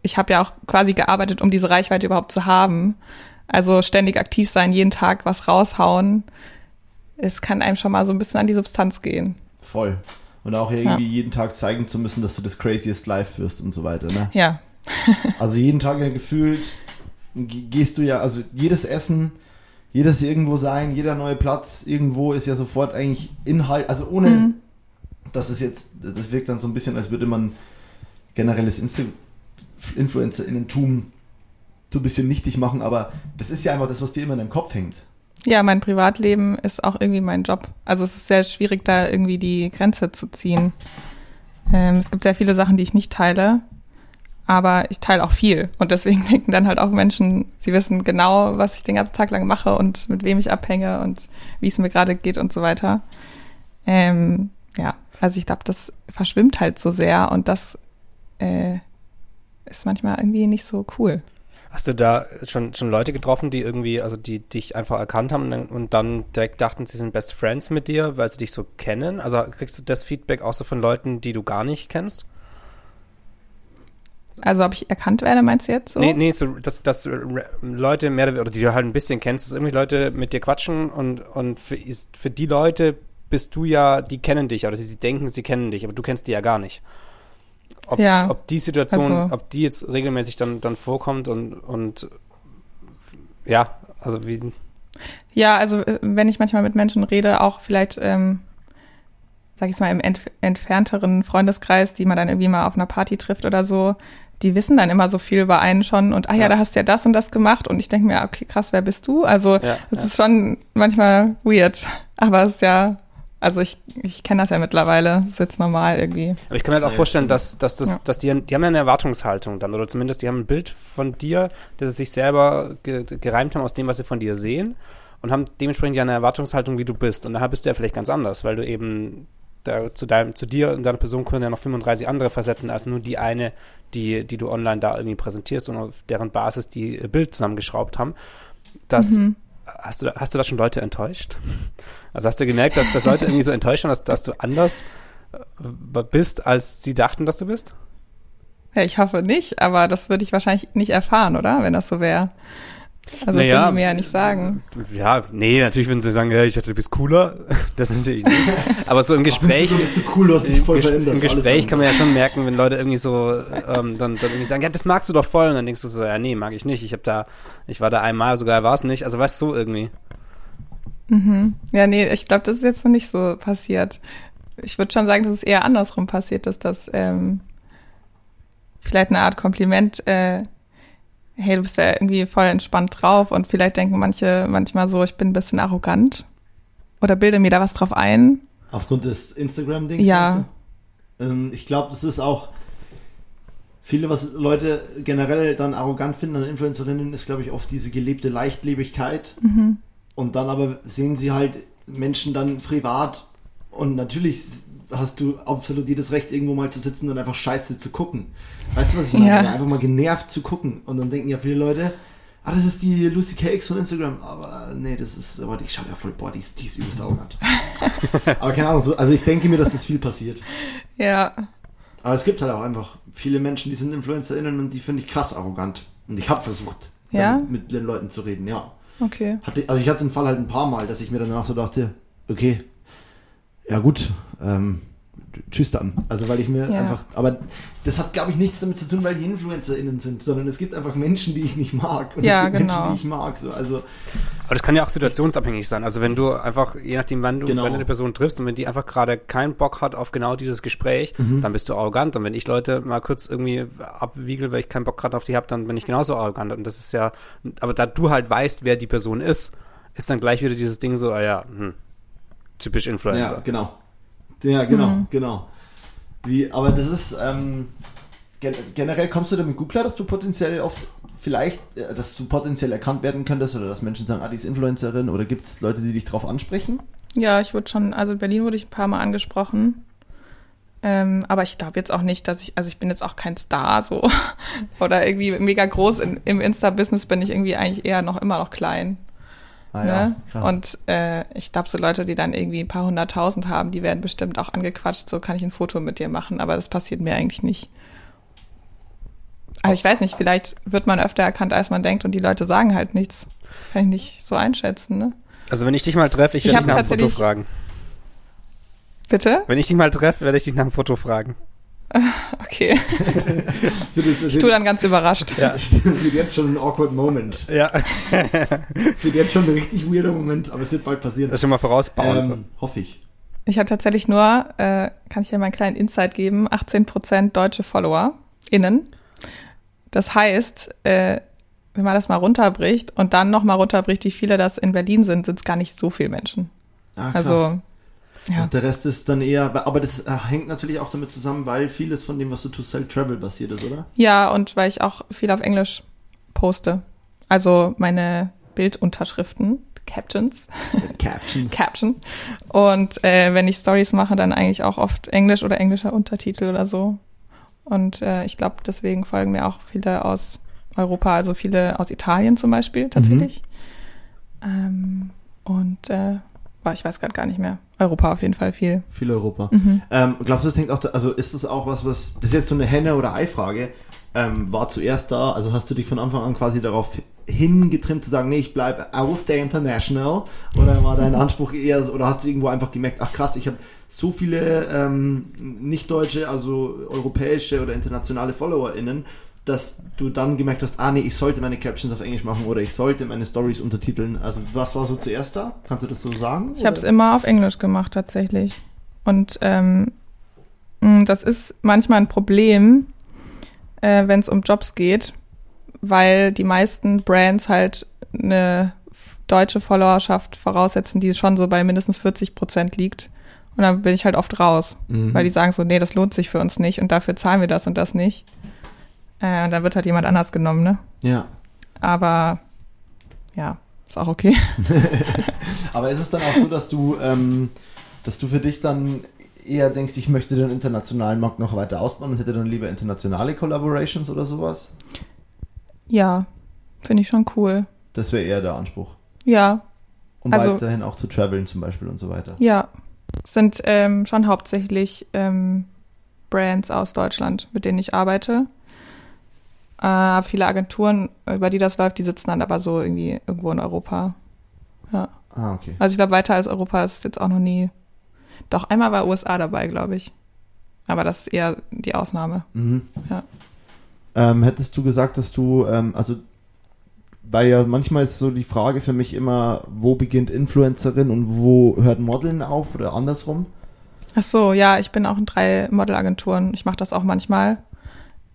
Ich habe ja auch quasi gearbeitet, um diese Reichweite überhaupt zu haben. Also ständig aktiv sein, jeden Tag was raushauen. Es kann einem schon mal so ein bisschen an die Substanz gehen. Voll. Und auch irgendwie ja. jeden Tag zeigen zu müssen, dass du das craziest live wirst und so weiter, ne? Ja. also jeden Tag ja gefühlt gehst du ja, also jedes Essen jedes irgendwo sein, jeder neue Platz irgendwo ist ja sofort eigentlich Inhalt, also ohne, mhm. dass es jetzt, das wirkt dann so ein bisschen, als würde man generelles Insta Influencer-Innentum so ein bisschen nichtig machen, aber das ist ja einfach das, was dir immer in deinem Kopf hängt. Ja, mein Privatleben ist auch irgendwie mein Job. Also es ist sehr schwierig, da irgendwie die Grenze zu ziehen. Ähm, es gibt sehr viele Sachen, die ich nicht teile aber ich teile auch viel. Und deswegen denken dann halt auch Menschen, sie wissen genau, was ich den ganzen Tag lang mache und mit wem ich abhänge und wie es mir gerade geht und so weiter. Ähm, ja, also ich glaube, das verschwimmt halt so sehr und das äh, ist manchmal irgendwie nicht so cool. Hast du da schon, schon Leute getroffen, die irgendwie, also die dich einfach erkannt haben und dann direkt dachten, sie sind Best Friends mit dir, weil sie dich so kennen? Also kriegst du das Feedback auch so von Leuten, die du gar nicht kennst? Also ob ich erkannt werde, meinst du jetzt so? Nee, nee, so, dass, dass Leute mehr oder die du halt ein bisschen kennst, dass irgendwie Leute mit dir quatschen und, und für, ist, für die Leute bist du ja, die kennen dich, oder sie denken, sie kennen dich, aber du kennst die ja gar nicht. Ob, ja, ob die Situation, also, ob die jetzt regelmäßig dann, dann vorkommt und, und ja, also wie. Ja, also äh, wenn ich manchmal mit Menschen rede, auch vielleicht ähm, sag ich mal, im entf entfernteren Freundeskreis, die man dann irgendwie mal auf einer Party trifft oder so, die wissen dann immer so viel über einen schon und ah ja, ja. da hast du ja das und das gemacht und ich denke mir, okay, krass, wer bist du? Also ja, das ja. ist schon manchmal weird, aber es ist ja, also ich, ich kenne das ja mittlerweile, das ist jetzt normal irgendwie. Aber ich kann mir halt auch vorstellen, dass, dass, das, dass die, die haben ja eine Erwartungshaltung dann oder zumindest die haben ein Bild von dir, das sie sich selber ge gereimt haben aus dem, was sie von dir sehen und haben dementsprechend ja eine Erwartungshaltung, wie du bist und daher bist du ja vielleicht ganz anders, weil du eben da, zu, deinem, zu dir und deiner Person können ja noch 35 andere Facetten als nur die eine, die, die du online da irgendwie präsentierst und auf deren Basis die Bild zusammengeschraubt haben. Das, mhm. hast, du, hast du da schon Leute enttäuscht? Also hast du gemerkt, dass, dass Leute irgendwie so enttäuscht waren, dass, dass du anders äh, bist, als sie dachten, dass du bist? Ja, ich hoffe nicht, aber das würde ich wahrscheinlich nicht erfahren, oder? Wenn das so wäre. Also naja, das würden die mir ja nicht sagen. Ja, nee, natürlich würden sie sagen, ja, ich dachte, du bist cooler. Das natürlich nicht. Aber so im Gespräch. Du bist du cool, du hast dich voll verändert. Im Gespräch kann man ja schon merken, wenn Leute irgendwie so ähm, dann, dann irgendwie sagen, ja, das magst du doch voll. Und dann denkst du so, ja, nee, mag ich nicht. Ich habe da, ich war da einmal, sogar war es nicht. Also weißt du, so irgendwie. Mhm. Ja, nee, ich glaube, das ist jetzt noch nicht so passiert. Ich würde schon sagen, dass es eher andersrum passiert, dass das ähm, vielleicht eine Art Kompliment äh, hey, du bist ja irgendwie voll entspannt drauf und vielleicht denken manche manchmal so, ich bin ein bisschen arrogant oder bilde mir da was drauf ein. Aufgrund des Instagram-Dings? Ja. Ähm, ich glaube, das ist auch, viele, was Leute generell dann arrogant finden an Influencerinnen, ist, glaube ich, oft diese gelebte Leichtlebigkeit. Mhm. Und dann aber sehen sie halt Menschen dann privat und natürlich hast du absolut jedes Recht, irgendwo mal zu sitzen und einfach scheiße zu gucken. Weißt du, was ich meine? Ja. Einfach mal genervt zu gucken. Und dann denken ja viele Leute, ah, das ist die Lucy KX von Instagram. Aber nee, das ist, aber die schaut ja voll, boah, die ist, die ist übelst arrogant. aber keine Ahnung, so, also ich denke mir, dass das viel passiert. Ja. Aber es gibt halt auch einfach viele Menschen, die sind InfluencerInnen und die finde ich krass arrogant. Und ich habe versucht, Ja? mit den Leuten zu reden, ja. Okay. Hatte, also ich hatte den Fall halt ein paar Mal, dass ich mir danach so dachte, okay, ja gut, ähm, tschüss dann. Also weil ich mir Ja. einfach, aber das hat glaube ich nichts damit zu tun, weil die InfluencerInnen sind, sondern es gibt einfach Menschen, die ich nicht mag. Und Ja, es gibt genau. Menschen, die ich mag. So. Also Aber das kann ja auch situationsabhängig sein. Also wenn du einfach, je nachdem, wann du, Genau. eine Person triffst und wenn die einfach gerade keinen Bock hat auf genau dieses Gespräch, Mhm. dann bist du arrogant. Und wenn ich Leute mal kurz irgendwie abwiegel, weil ich keinen Bock gerade auf die habe, dann bin ich genauso arrogant. Und das ist ja, aber da du halt weißt, wer die Person ist, ist dann gleich wieder dieses Ding so, ah ja, hm, typisch Influencer. ja, genau. Ja, genau, Mhm. genau. Wie, aber das ist ähm, gen generell kommst du damit gut klar, dass du potenziell oft vielleicht, äh, dass du potenziell erkannt werden könntest oder dass Menschen sagen, ah, die ist Influencerin oder gibt es Leute, die dich drauf ansprechen? Ja, ich wurde schon, also in Berlin wurde ich ein paar Mal angesprochen. Ähm, aber ich glaube jetzt auch nicht, dass ich, also ich bin jetzt auch kein Star so oder irgendwie mega groß. In, Im Insta-Business bin ich irgendwie eigentlich eher noch immer noch klein. Ah, ne? krass. Und äh, ich glaube, so Leute, die dann irgendwie ein paar hunderttausend haben, die werden bestimmt auch angequatscht, so kann ich ein Foto mit dir machen, aber das passiert mir eigentlich nicht. Also ich weiß nicht, vielleicht wird man öfter erkannt, als man denkt und die Leute sagen halt nichts. Kann ich nicht so einschätzen, ne? Also wenn ich dich mal treffe, ich werde dich nach dem Foto fragen. Bitte? Wenn ich dich mal treffe, werde ich dich nach dem Foto fragen. Okay. So, das, das Ich tue dann ganz überrascht. Ja. Das wird jetzt schon ein awkward Moment. Ja, Es wird jetzt schon ein richtig weirder Moment, aber es wird bald passieren. das schon mal vorausbauen. Ähm, hoffe ich. Ich habe tatsächlich nur, äh, kann ich ja mal einen kleinen Insight geben, 18% deutsche Follower innen. Das heißt, äh, wenn man das mal runterbricht und dann noch mal runterbricht, wie viele das in Berlin sind, sind es gar nicht so viele Menschen. Ah, krass. Also, ja. Und der Rest ist dann eher, aber das äh, hängt natürlich auch damit zusammen, weil vieles von dem, was du tust, halt Travel basiert ist, oder? Ja, und weil ich auch viel auf Englisch poste. Also meine Bildunterschriften, Captions, Captions. Caption. Und äh, wenn ich Stories mache, dann eigentlich auch oft Englisch oder englischer Untertitel oder so. Und äh, ich glaube, deswegen folgen mir auch viele aus Europa, also viele aus Italien zum Beispiel tatsächlich. Ähm, und äh, ich weiß gerade gar nicht mehr. Europa auf jeden Fall viel. Viel Europa. Mhm. Ähm, glaubst du, das hängt auch, da, also ist das auch was, was, das ist jetzt so eine Henne- oder Ei-Frage, ähm, war zuerst da, also hast du dich von Anfang an quasi darauf hingetrimmt zu sagen, nee, ich bleibe, I will stay international, oder war dein Anspruch eher, oder hast du irgendwo einfach gemerkt, ach krass, ich habe so viele ähm, nicht-deutsche, also europäische oder internationale FollowerInnen, dass du dann gemerkt hast, ah nee, ich sollte meine Captions auf Englisch machen oder ich sollte meine Stories untertiteln. Also was war so zuerst da? Kannst du das so sagen? Ich habe es immer auf Englisch gemacht tatsächlich. Und ähm, mh, das ist manchmal ein Problem, äh, wenn es um Jobs geht, weil die meisten Brands halt eine deutsche Followerschaft voraussetzen, die schon so bei mindestens 40 Prozent liegt. Und dann bin ich halt oft raus, Mhm. weil die sagen so, nee, das lohnt sich für uns nicht und dafür zahlen wir das und das nicht. Äh, dann wird halt jemand anders genommen, ne? Ja. Aber ja, ist auch okay. Aber ist es dann auch so, dass du, ähm, dass du für dich dann eher denkst, ich möchte den internationalen Markt noch weiter ausbauen und hätte dann lieber internationale Collaborations oder sowas? Ja, finde ich schon cool. Das wäre eher der Anspruch. Ja, Um Also- weiterhin auch zu traveln zum Beispiel und so weiter. Ja, sind ähm, schon hauptsächlich ähm, Brands aus Deutschland, mit denen ich arbeite. Äh, viele Agenturen, über die das läuft, die sitzen dann aber so irgendwie irgendwo in Europa. Ja. Ah, okay. Also ich glaube, weiter als Europa ist jetzt auch noch nie. Doch einmal war USA dabei, glaube ich. Aber das ist eher die Ausnahme. Mhm. Ja. Ähm, hättest du gesagt, dass du, ähm, also, weil ja manchmal ist so die Frage für mich immer, wo beginnt Influencerin und wo hört Modeln auf oder andersrum? Ach so, ja, ich bin auch in drei Modelagenturen. Ich mache das auch manchmal.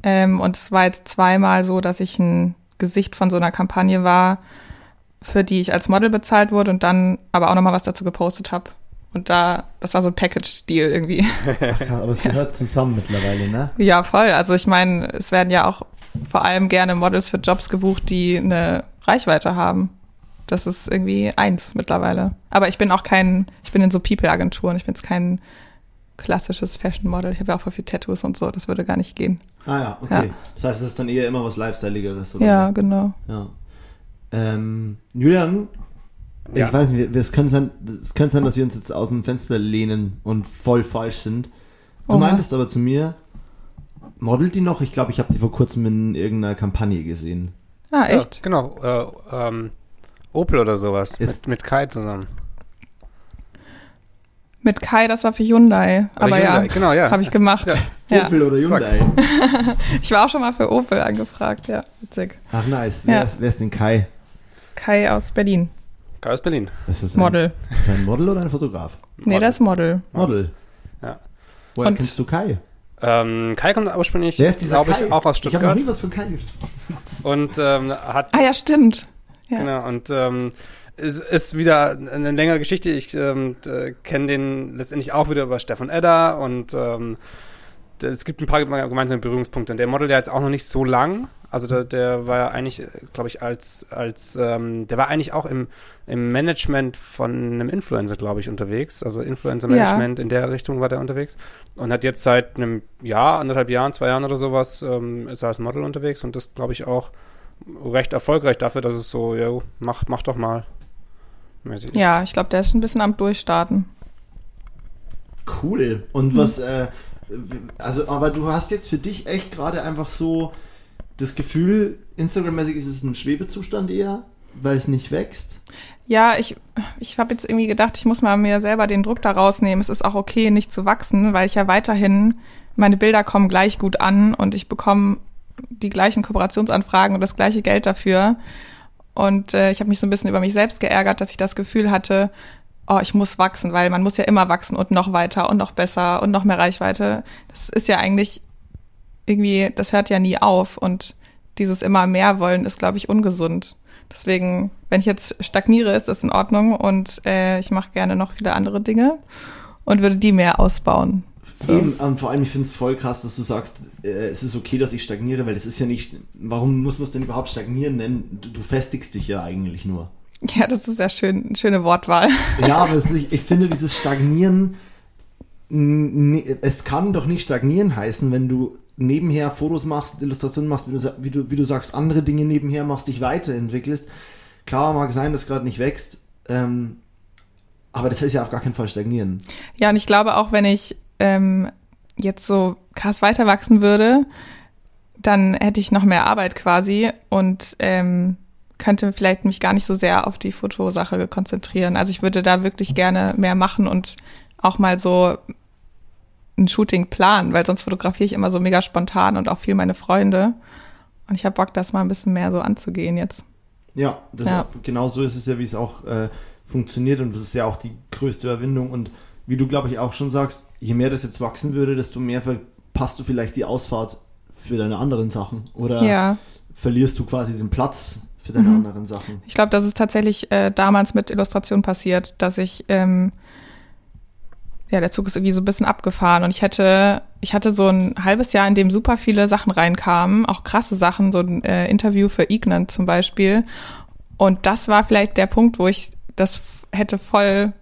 Ähm, und es war jetzt zweimal so, dass ich ein Gesicht von so einer Kampagne war, für die ich als Model bezahlt wurde und dann aber auch nochmal was dazu gepostet habe. Und da, das war so ein Package-Deal irgendwie. Ach, aber es gehört zusammen mittlerweile, ne? Ja, voll. Also ich meine, es werden ja auch vor allem gerne Models für Jobs gebucht, die eine Reichweite haben. Das ist irgendwie eins mittlerweile. Aber ich bin auch kein, ich bin in so People-Agenturen, ich bin jetzt kein klassisches Fashion-Model. Ich habe ja auch voll viel Tattoos und so, das würde gar nicht gehen. Ah ja, okay. Ja. Das heißt, es ist dann eher immer was Lifestyleigeres, oder? Ja, so? genau. Ja. Ähm, Julian, Ja. ich weiß nicht, es könnte, sein, es könnte sein, dass wir uns jetzt aus dem Fenster lehnen und voll falsch sind. Du Oha. meintest aber zu mir, modelt die noch? Ich glaube, ich habe die vor kurzem in irgendeiner Kampagne gesehen. Ah, echt? Ja, genau. Äh, ähm, Opel oder sowas. Jetzt- Mit, mit Kai zusammen. Mit Kai, das war für Hyundai. Oder aber Hyundai, ja, Genau, ja. habe ich gemacht. Ja. Opel oder Hyundai? Ich war auch schon mal für Opel angefragt, ja, witzig. Ach nice. Wer, Ja. ist, wer ist denn Kai? Kai aus Berlin, Kai aus Berlin. Ist das ein, Model. Ist das ein Model oder ein Fotograf? Nee, das ist Model. Model. Ja. Woher Und- kennst du Kai? Ähm, Kai kommt ursprünglich, Wer ist glaube ich, auch aus Ich habe noch Stuttgart. nie was von Kai gehört. Und ähm, hat Ah ja, stimmt. Ja. Genau, und ähm, es ist wieder eine längere Geschichte. Ich ähm, kenne den letztendlich auch wieder über Stefan Edder und ähm, es gibt ein paar gemeinsame Berührungspunkte. Und der Model, der jetzt auch noch nicht so lang, also der, der war ja eigentlich, glaube ich, als, als ähm, der war eigentlich auch im, im Management von einem Influencer, glaube ich, unterwegs. Also Influencer-Management in der Richtung war der unterwegs. Und hat jetzt seit einem Jahr, anderthalb Jahren, zwei Jahren oder sowas, ähm, ist er als Model unterwegs und das, glaube ich, auch recht erfolgreich dafür, dass es so, ja, mach, mach doch mal. Mäßig. Ja, ich glaube, der ist ein bisschen am Durchstarten. Cool. Und was, äh, also, aber du hast jetzt für dich echt gerade einfach so das Gefühl, Instagram-mäßig ist es ein Schwebezustand eher, weil es nicht wächst. Ja, ich, ich habe jetzt irgendwie gedacht, ich muss mal mir selber den Druck da rausnehmen. Es ist auch okay, nicht zu wachsen, weil ich ja weiterhin, meine Bilder kommen gleich gut an und ich bekomme die gleichen Kooperationsanfragen und das gleiche Geld dafür. Und äh, ich habe mich so ein bisschen über mich selbst geärgert, dass ich das Gefühl hatte, oh, ich muss wachsen, weil man muss ja immer wachsen und noch weiter und noch besser und noch mehr Reichweite. Das ist ja eigentlich irgendwie, das hört ja nie auf und dieses immer mehr wollen ist, glaube ich, ungesund. Deswegen, wenn ich jetzt stagniere, ist das in Ordnung und äh, ich mache gerne noch viele andere Dinge und würde die mehr ausbauen. So. Eben, ähm, vor allem, ich finde es voll krass, dass du sagst, äh, es ist okay, dass ich stagniere, weil es ist ja nicht, warum muss man es denn überhaupt stagnieren nennen? Du, du festigst dich ja eigentlich nur. Ja, das ist ja schön, schöne Wortwahl. Ja, aber ist, ich, ich finde dieses Stagnieren, es kann doch nicht stagnieren heißen, wenn du nebenher Fotos machst, Illustrationen machst, wie du, wie du, wie du sagst, andere Dinge nebenher machst, dich weiterentwickelst. Klar mag sein, dass gerade nicht wächst, ähm, aber das ist ja auf gar keinen Fall stagnieren. Ja, und ich glaube auch, wenn ich ähm, jetzt so krass weiter wachsen würde, dann hätte ich noch mehr Arbeit quasi und ähm, könnte vielleicht mich gar nicht so sehr auf die Fotosache konzentrieren. Also ich würde da wirklich gerne mehr machen und auch mal so ein Shooting planen, weil sonst fotografiere ich immer so mega spontan und auch viel meine Freunde. Und ich habe Bock, das mal ein bisschen mehr so anzugehen jetzt. Ja, das Ja. genau so ist es ja, wie es auch äh, funktioniert und das ist ja auch die größte Überwindung und wie du, glaube ich, auch schon sagst, je mehr das jetzt wachsen würde, desto mehr verpasst du vielleicht die Ausfahrt für deine anderen Sachen oder Ja. verlierst du quasi den Platz für deine Mhm. anderen Sachen. Ich glaube, das ist tatsächlich äh, damals mit Illustration passiert, dass ich, ähm, ja, der Zug ist irgendwie so ein bisschen abgefahren und ich hätte, ich hatte so ein halbes Jahr, in dem super viele Sachen reinkamen, auch krasse Sachen, so ein äh, Interview für Ignan zum Beispiel. Und das war vielleicht der Punkt, wo ich das hätte voll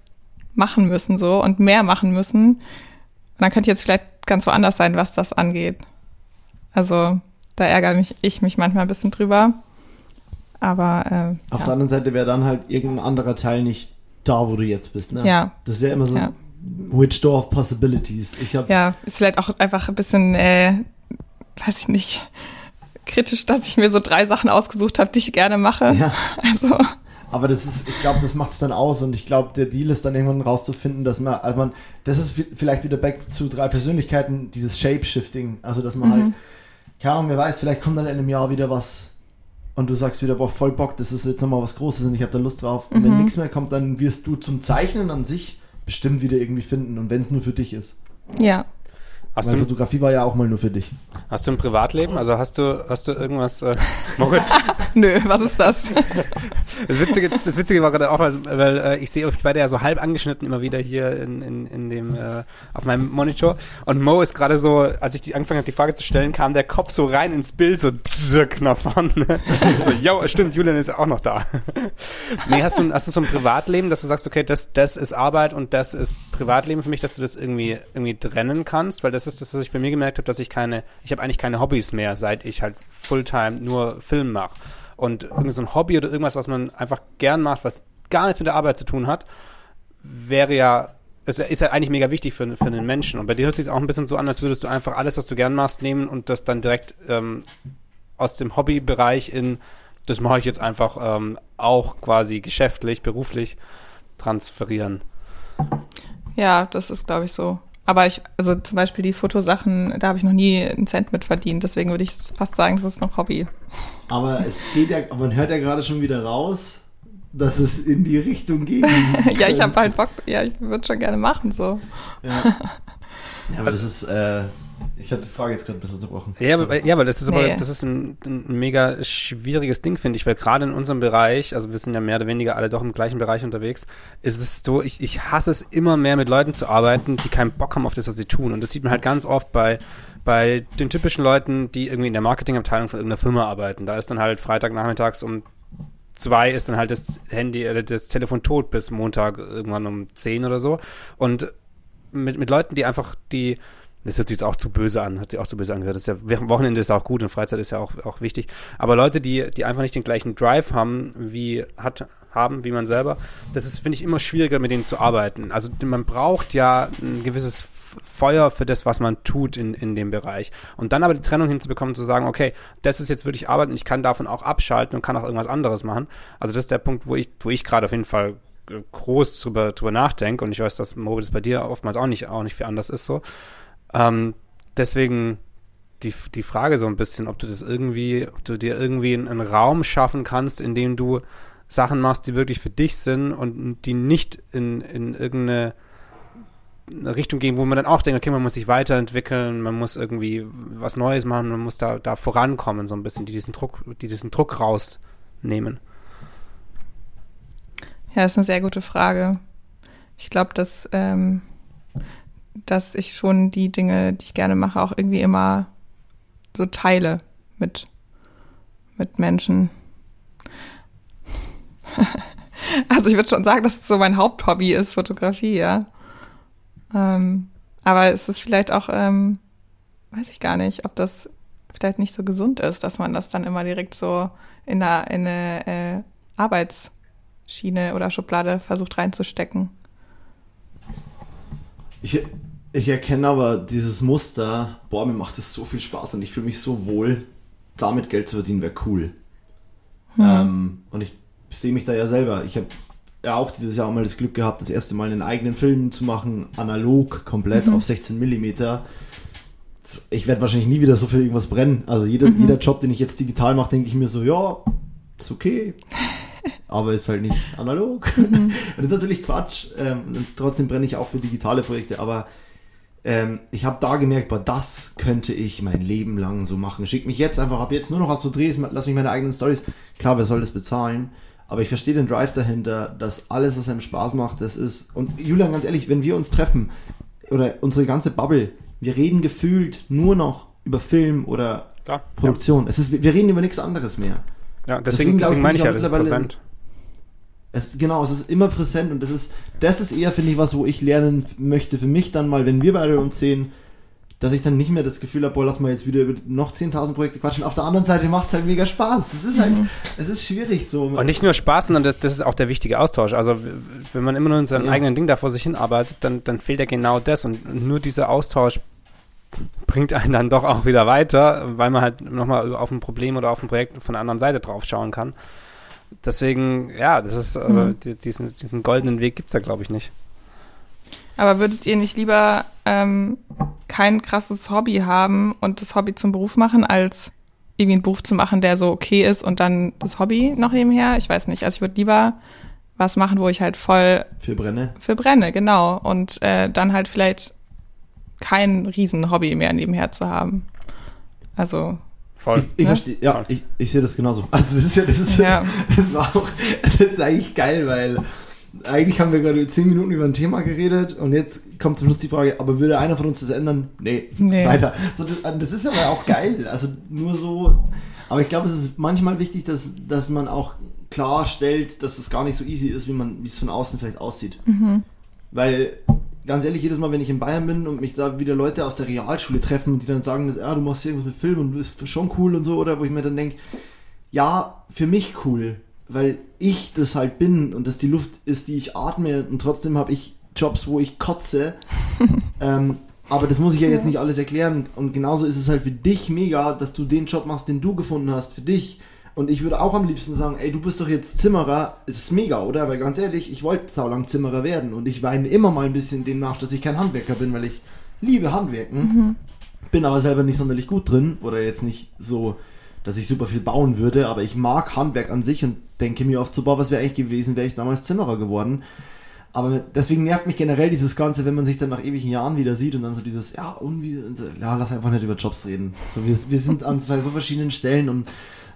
machen müssen so und mehr machen müssen. Und dann könnte jetzt vielleicht ganz woanders sein, was das angeht. Also da ärgere mich ich mich manchmal ein bisschen drüber. Aber äh, Auf ja. der anderen Seite wäre dann halt irgendein anderer Teil nicht da, wo du jetzt bist. Ne? Ja. Das ist ja immer so Ja. Which Door of Possibilities. Ich habe Ja, ist vielleicht auch einfach ein bisschen, äh, weiß ich nicht, kritisch, dass ich mir so drei Sachen ausgesucht habe, die ich gerne mache. ja, Also, aber das ist, ich glaube, das macht es dann aus und ich glaube, der Deal ist dann irgendwann rauszufinden, dass man, also man, das ist vi- vielleicht wieder back zu drei Persönlichkeiten, dieses Shape-Shifting, also dass man halt, keine Ahnung, wer weiß, vielleicht kommt dann in einem Jahr wieder was und du sagst wieder, boah, voll Bock, das ist jetzt nochmal was Großes und ich habe da Lust drauf. Und wenn nichts mehr kommt, dann wirst du zum Zeichnen an sich bestimmt wieder irgendwie finden und wenn es nur für dich ist. ja. Hast Weil du, Fotografie war ja auch mal nur für dich. Hast du ein Privatleben? Also hast du, hast du irgendwas, äh, Moritz? Nö, was ist das? das Witzige, das Witzige war gerade auch, weil äh, ich sehe euch beide ja so halb angeschnitten immer wieder hier in, in, in dem, äh, auf meinem Monitor. Und Mo ist gerade so, als ich die angefangen habe, die Frage zu stellen, kam der Kopf so rein ins Bild, so zirk nach vorne. so, ja, stimmt, Julian ist ja auch noch da. nee, hast du, hast du so ein Privatleben, dass du sagst, okay, das, das ist Arbeit und das ist Privatleben für mich, dass du das irgendwie, irgendwie trennen kannst? Weil das ist das, was ich bei mir gemerkt habe, dass ich keine, ich habe eigentlich keine Hobbys mehr, seit ich halt Fulltime nur Film mache. Und irgend so ein Hobby oder irgendwas, was man einfach gern macht, was gar nichts mit der Arbeit zu tun hat, wäre ja, ist, ist ja eigentlich mega wichtig für, für einen Menschen. Und bei dir hört sich auch ein bisschen so an, als würdest du einfach alles, was du gern machst, nehmen und das dann direkt ähm, aus dem Hobbybereich in, das mache ich jetzt einfach ähm, auch quasi geschäftlich, beruflich transferieren. Ja, das ist, glaube ich, so. Aber ich, also zum Beispiel die Fotosachen, da habe ich noch nie einen Cent mit verdient. Deswegen würde ich fast sagen, das ist noch Hobby. Aber es geht ja, man hört ja gerade schon wieder raus, dass es in die Richtung geht. ja, ich habe halt Bock, ja, ich würde schon gerne machen, so. Ja, ja aber das ist, äh, ich hatte die Frage jetzt gerade ein bisschen unterbrochen. Ja, aber, ja, aber das ist aber, das ist ein, ein mega schwieriges Ding, finde ich, weil gerade in unserem Bereich, also wir sind ja mehr oder weniger alle doch im gleichen Bereich unterwegs, ist es so, ich, ich hasse es immer mehr mit Leuten zu arbeiten, die keinen Bock haben auf das, was sie tun. Und das sieht man halt ganz oft bei, bei den typischen Leuten, die irgendwie in der Marketingabteilung von irgendeiner Firma arbeiten. Da ist dann halt Freitagnachmittags um zwei ist dann halt das Handy, äh, das Telefon tot bis Montag irgendwann um zehn oder so. Und mit, mit Leuten, die einfach, die das hört sich jetzt auch zu böse an, hat sich auch zu böse angehört. Das ist ja, Wochenende ist auch gut und Freizeit ist ja auch, auch wichtig. Aber Leute, die, die einfach nicht den gleichen Drive haben, wie hat, haben, wie man selber, das ist, finde ich, immer schwieriger, mit denen zu arbeiten. Also man braucht ja ein gewisses Feuer für das, was man tut in, in dem Bereich. Und dann aber die Trennung hinzubekommen, zu sagen, okay, das ist jetzt wirklich Arbeit und ich kann davon auch abschalten und kann auch irgendwas anderes machen. Also das ist der Punkt, wo ich, wo ich gerade auf jeden Fall groß drüber, drüber nachdenke und ich weiß, dass Moritz bei dir oftmals auch nicht, auch nicht viel anders ist so. Ähm, deswegen die, die Frage so ein bisschen, ob du das irgendwie, ob du dir irgendwie einen, Raum schaffen kannst, in dem du Sachen machst, die wirklich für dich sind und die nicht in, in irgendeine Richtung gehen, wo man dann auch denkt, okay, man muss sich weiterentwickeln, man muss irgendwie was Neues machen, man muss da, da vorankommen, so ein bisschen, die diesen Druck, die diesen Druck rausnehmen. Ja, das ist eine sehr gute Frage. Ich glaube, dass ähm, dass ich schon die Dinge, die ich gerne mache, auch irgendwie immer so teile mit, mit Menschen. also ich würde schon sagen, dass es so mein Haupthobby ist, Fotografie, ja. Ähm, aber es ist vielleicht auch, ähm, weiß ich gar nicht, ob das vielleicht nicht so gesund ist, dass man das dann immer direkt so in eine, in eine äh, Arbeitsschiene oder Schublade versucht reinzustecken. Ich, ich erkenne aber dieses Muster, boah, mir macht es so viel Spaß und ich fühle mich so wohl, damit Geld zu verdienen wäre cool. Hm. Ähm, und ich sehe mich da ja selber. Ich habe ja auch dieses Jahr mal das Glück gehabt, das erste Mal einen eigenen Film zu machen, analog, komplett mhm. auf 16 mm. Ich werde wahrscheinlich nie wieder so für irgendwas brennen. Also jeder, mhm. jeder Job, den ich jetzt digital mache, denke ich mir so, ja, ist okay. aber ist halt nicht analog. Mhm. das ist natürlich Quatsch. Ähm, trotzdem brenne ich auch für digitale Projekte, aber ähm, ich habe da gemerkt, boah, das könnte ich mein Leben lang so machen. Schick mich jetzt einfach ab jetzt nur noch was zu drehen, lass mich meine eigenen Stories. Klar, wer soll das bezahlen? Aber ich verstehe den Drive dahinter, dass alles, was einem Spaß macht, das ist. Und Julian, ganz ehrlich, wenn wir uns treffen oder unsere ganze Bubble, wir reden gefühlt nur noch über Film oder Klar, Produktion. Ja. Es ist, wir reden über nichts anderes mehr. Ja, deswegen, deswegen, deswegen meine ich ja, das ist präsent. Es, genau, es ist immer präsent und das ist, das ist eher, finde ich, was, wo ich lernen möchte für mich dann mal, wenn wir beide uns sehen, dass ich dann nicht mehr das Gefühl habe, boah, lass mal jetzt wieder über noch 10.000 Projekte quatschen. Auf der anderen Seite macht es halt mega Spaß. Das ist halt, mhm. es ist schwierig so. Und nicht nur Spaß, sondern das, das, ist auch der wichtige Austausch. Also, wenn man immer nur in seinem ja. eigenen Ding da vor sich hin arbeitet, dann, dann fehlt ja genau das und nur dieser Austausch bringt einen dann doch auch wieder weiter, weil man halt nochmal auf ein Problem oder auf ein Projekt von der anderen Seite drauf schauen kann deswegen, ja, das ist, also, mhm. diesen, diesen goldenen Weg gibt es da, glaube ich, nicht. Aber würdet ihr nicht lieber ähm, kein krasses Hobby haben und das Hobby zum Beruf machen, als irgendwie einen Beruf zu machen, der so okay ist und dann das Hobby noch nebenher? Ich weiß nicht. Also ich würde lieber was machen, wo ich halt voll für brenne. Für brenne, genau. Und äh, dann halt vielleicht kein Riesen-Hobby mehr nebenher zu haben. Also Voll. Ich, ich ne? verstehe, ja, ich, ich sehe das genauso. Also das ist ja, das ist ja, das war auch, das ist eigentlich geil, weil eigentlich haben wir gerade zehn Minuten über ein Thema geredet und jetzt kommt zum Schluss die Frage, aber würde einer von uns das ändern? Nee, nee. weiter. So, das, das ist aber auch geil. Also nur so, aber ich glaube, es ist manchmal wichtig, dass, dass man auch klarstellt, dass es gar nicht so easy ist, wie man, wie es von außen vielleicht aussieht. Mhm. Weil ganz ehrlich, jedes Mal, wenn ich in Bayern bin und mich da wieder Leute aus der Realschule treffen, die dann sagen, dass, ah, du machst irgendwas mit Film und du bist schon cool und so, oder wo ich mir dann denke, ja, für mich cool, weil ich das halt bin und das die Luft ist, die ich atme und trotzdem habe ich Jobs, wo ich kotze. ähm, aber das muss ich ja jetzt nicht alles erklären. Und genauso ist es halt für dich mega, dass du den Job machst, den du gefunden hast, für dich und ich würde auch am liebsten sagen, ey, du bist doch jetzt Zimmerer. Es ist mega, oder? Weil ganz ehrlich, ich wollte saulang Zimmerer werden. Und ich weine immer mal ein bisschen demnach, dass ich kein Handwerker bin, weil ich liebe Handwerken. Mhm. Bin aber selber nicht sonderlich gut drin. Oder jetzt nicht so, dass ich super viel bauen würde. Aber ich mag Handwerk an sich und denke mir oft so, boah, was wäre eigentlich gewesen, wäre ich damals Zimmerer geworden. Aber deswegen nervt mich generell dieses Ganze, wenn man sich dann nach ewigen Jahren wieder sieht und dann so dieses, ja, und wie, ja, lass einfach nicht über Jobs reden. So, wir, wir sind an zwei so verschiedenen Stellen und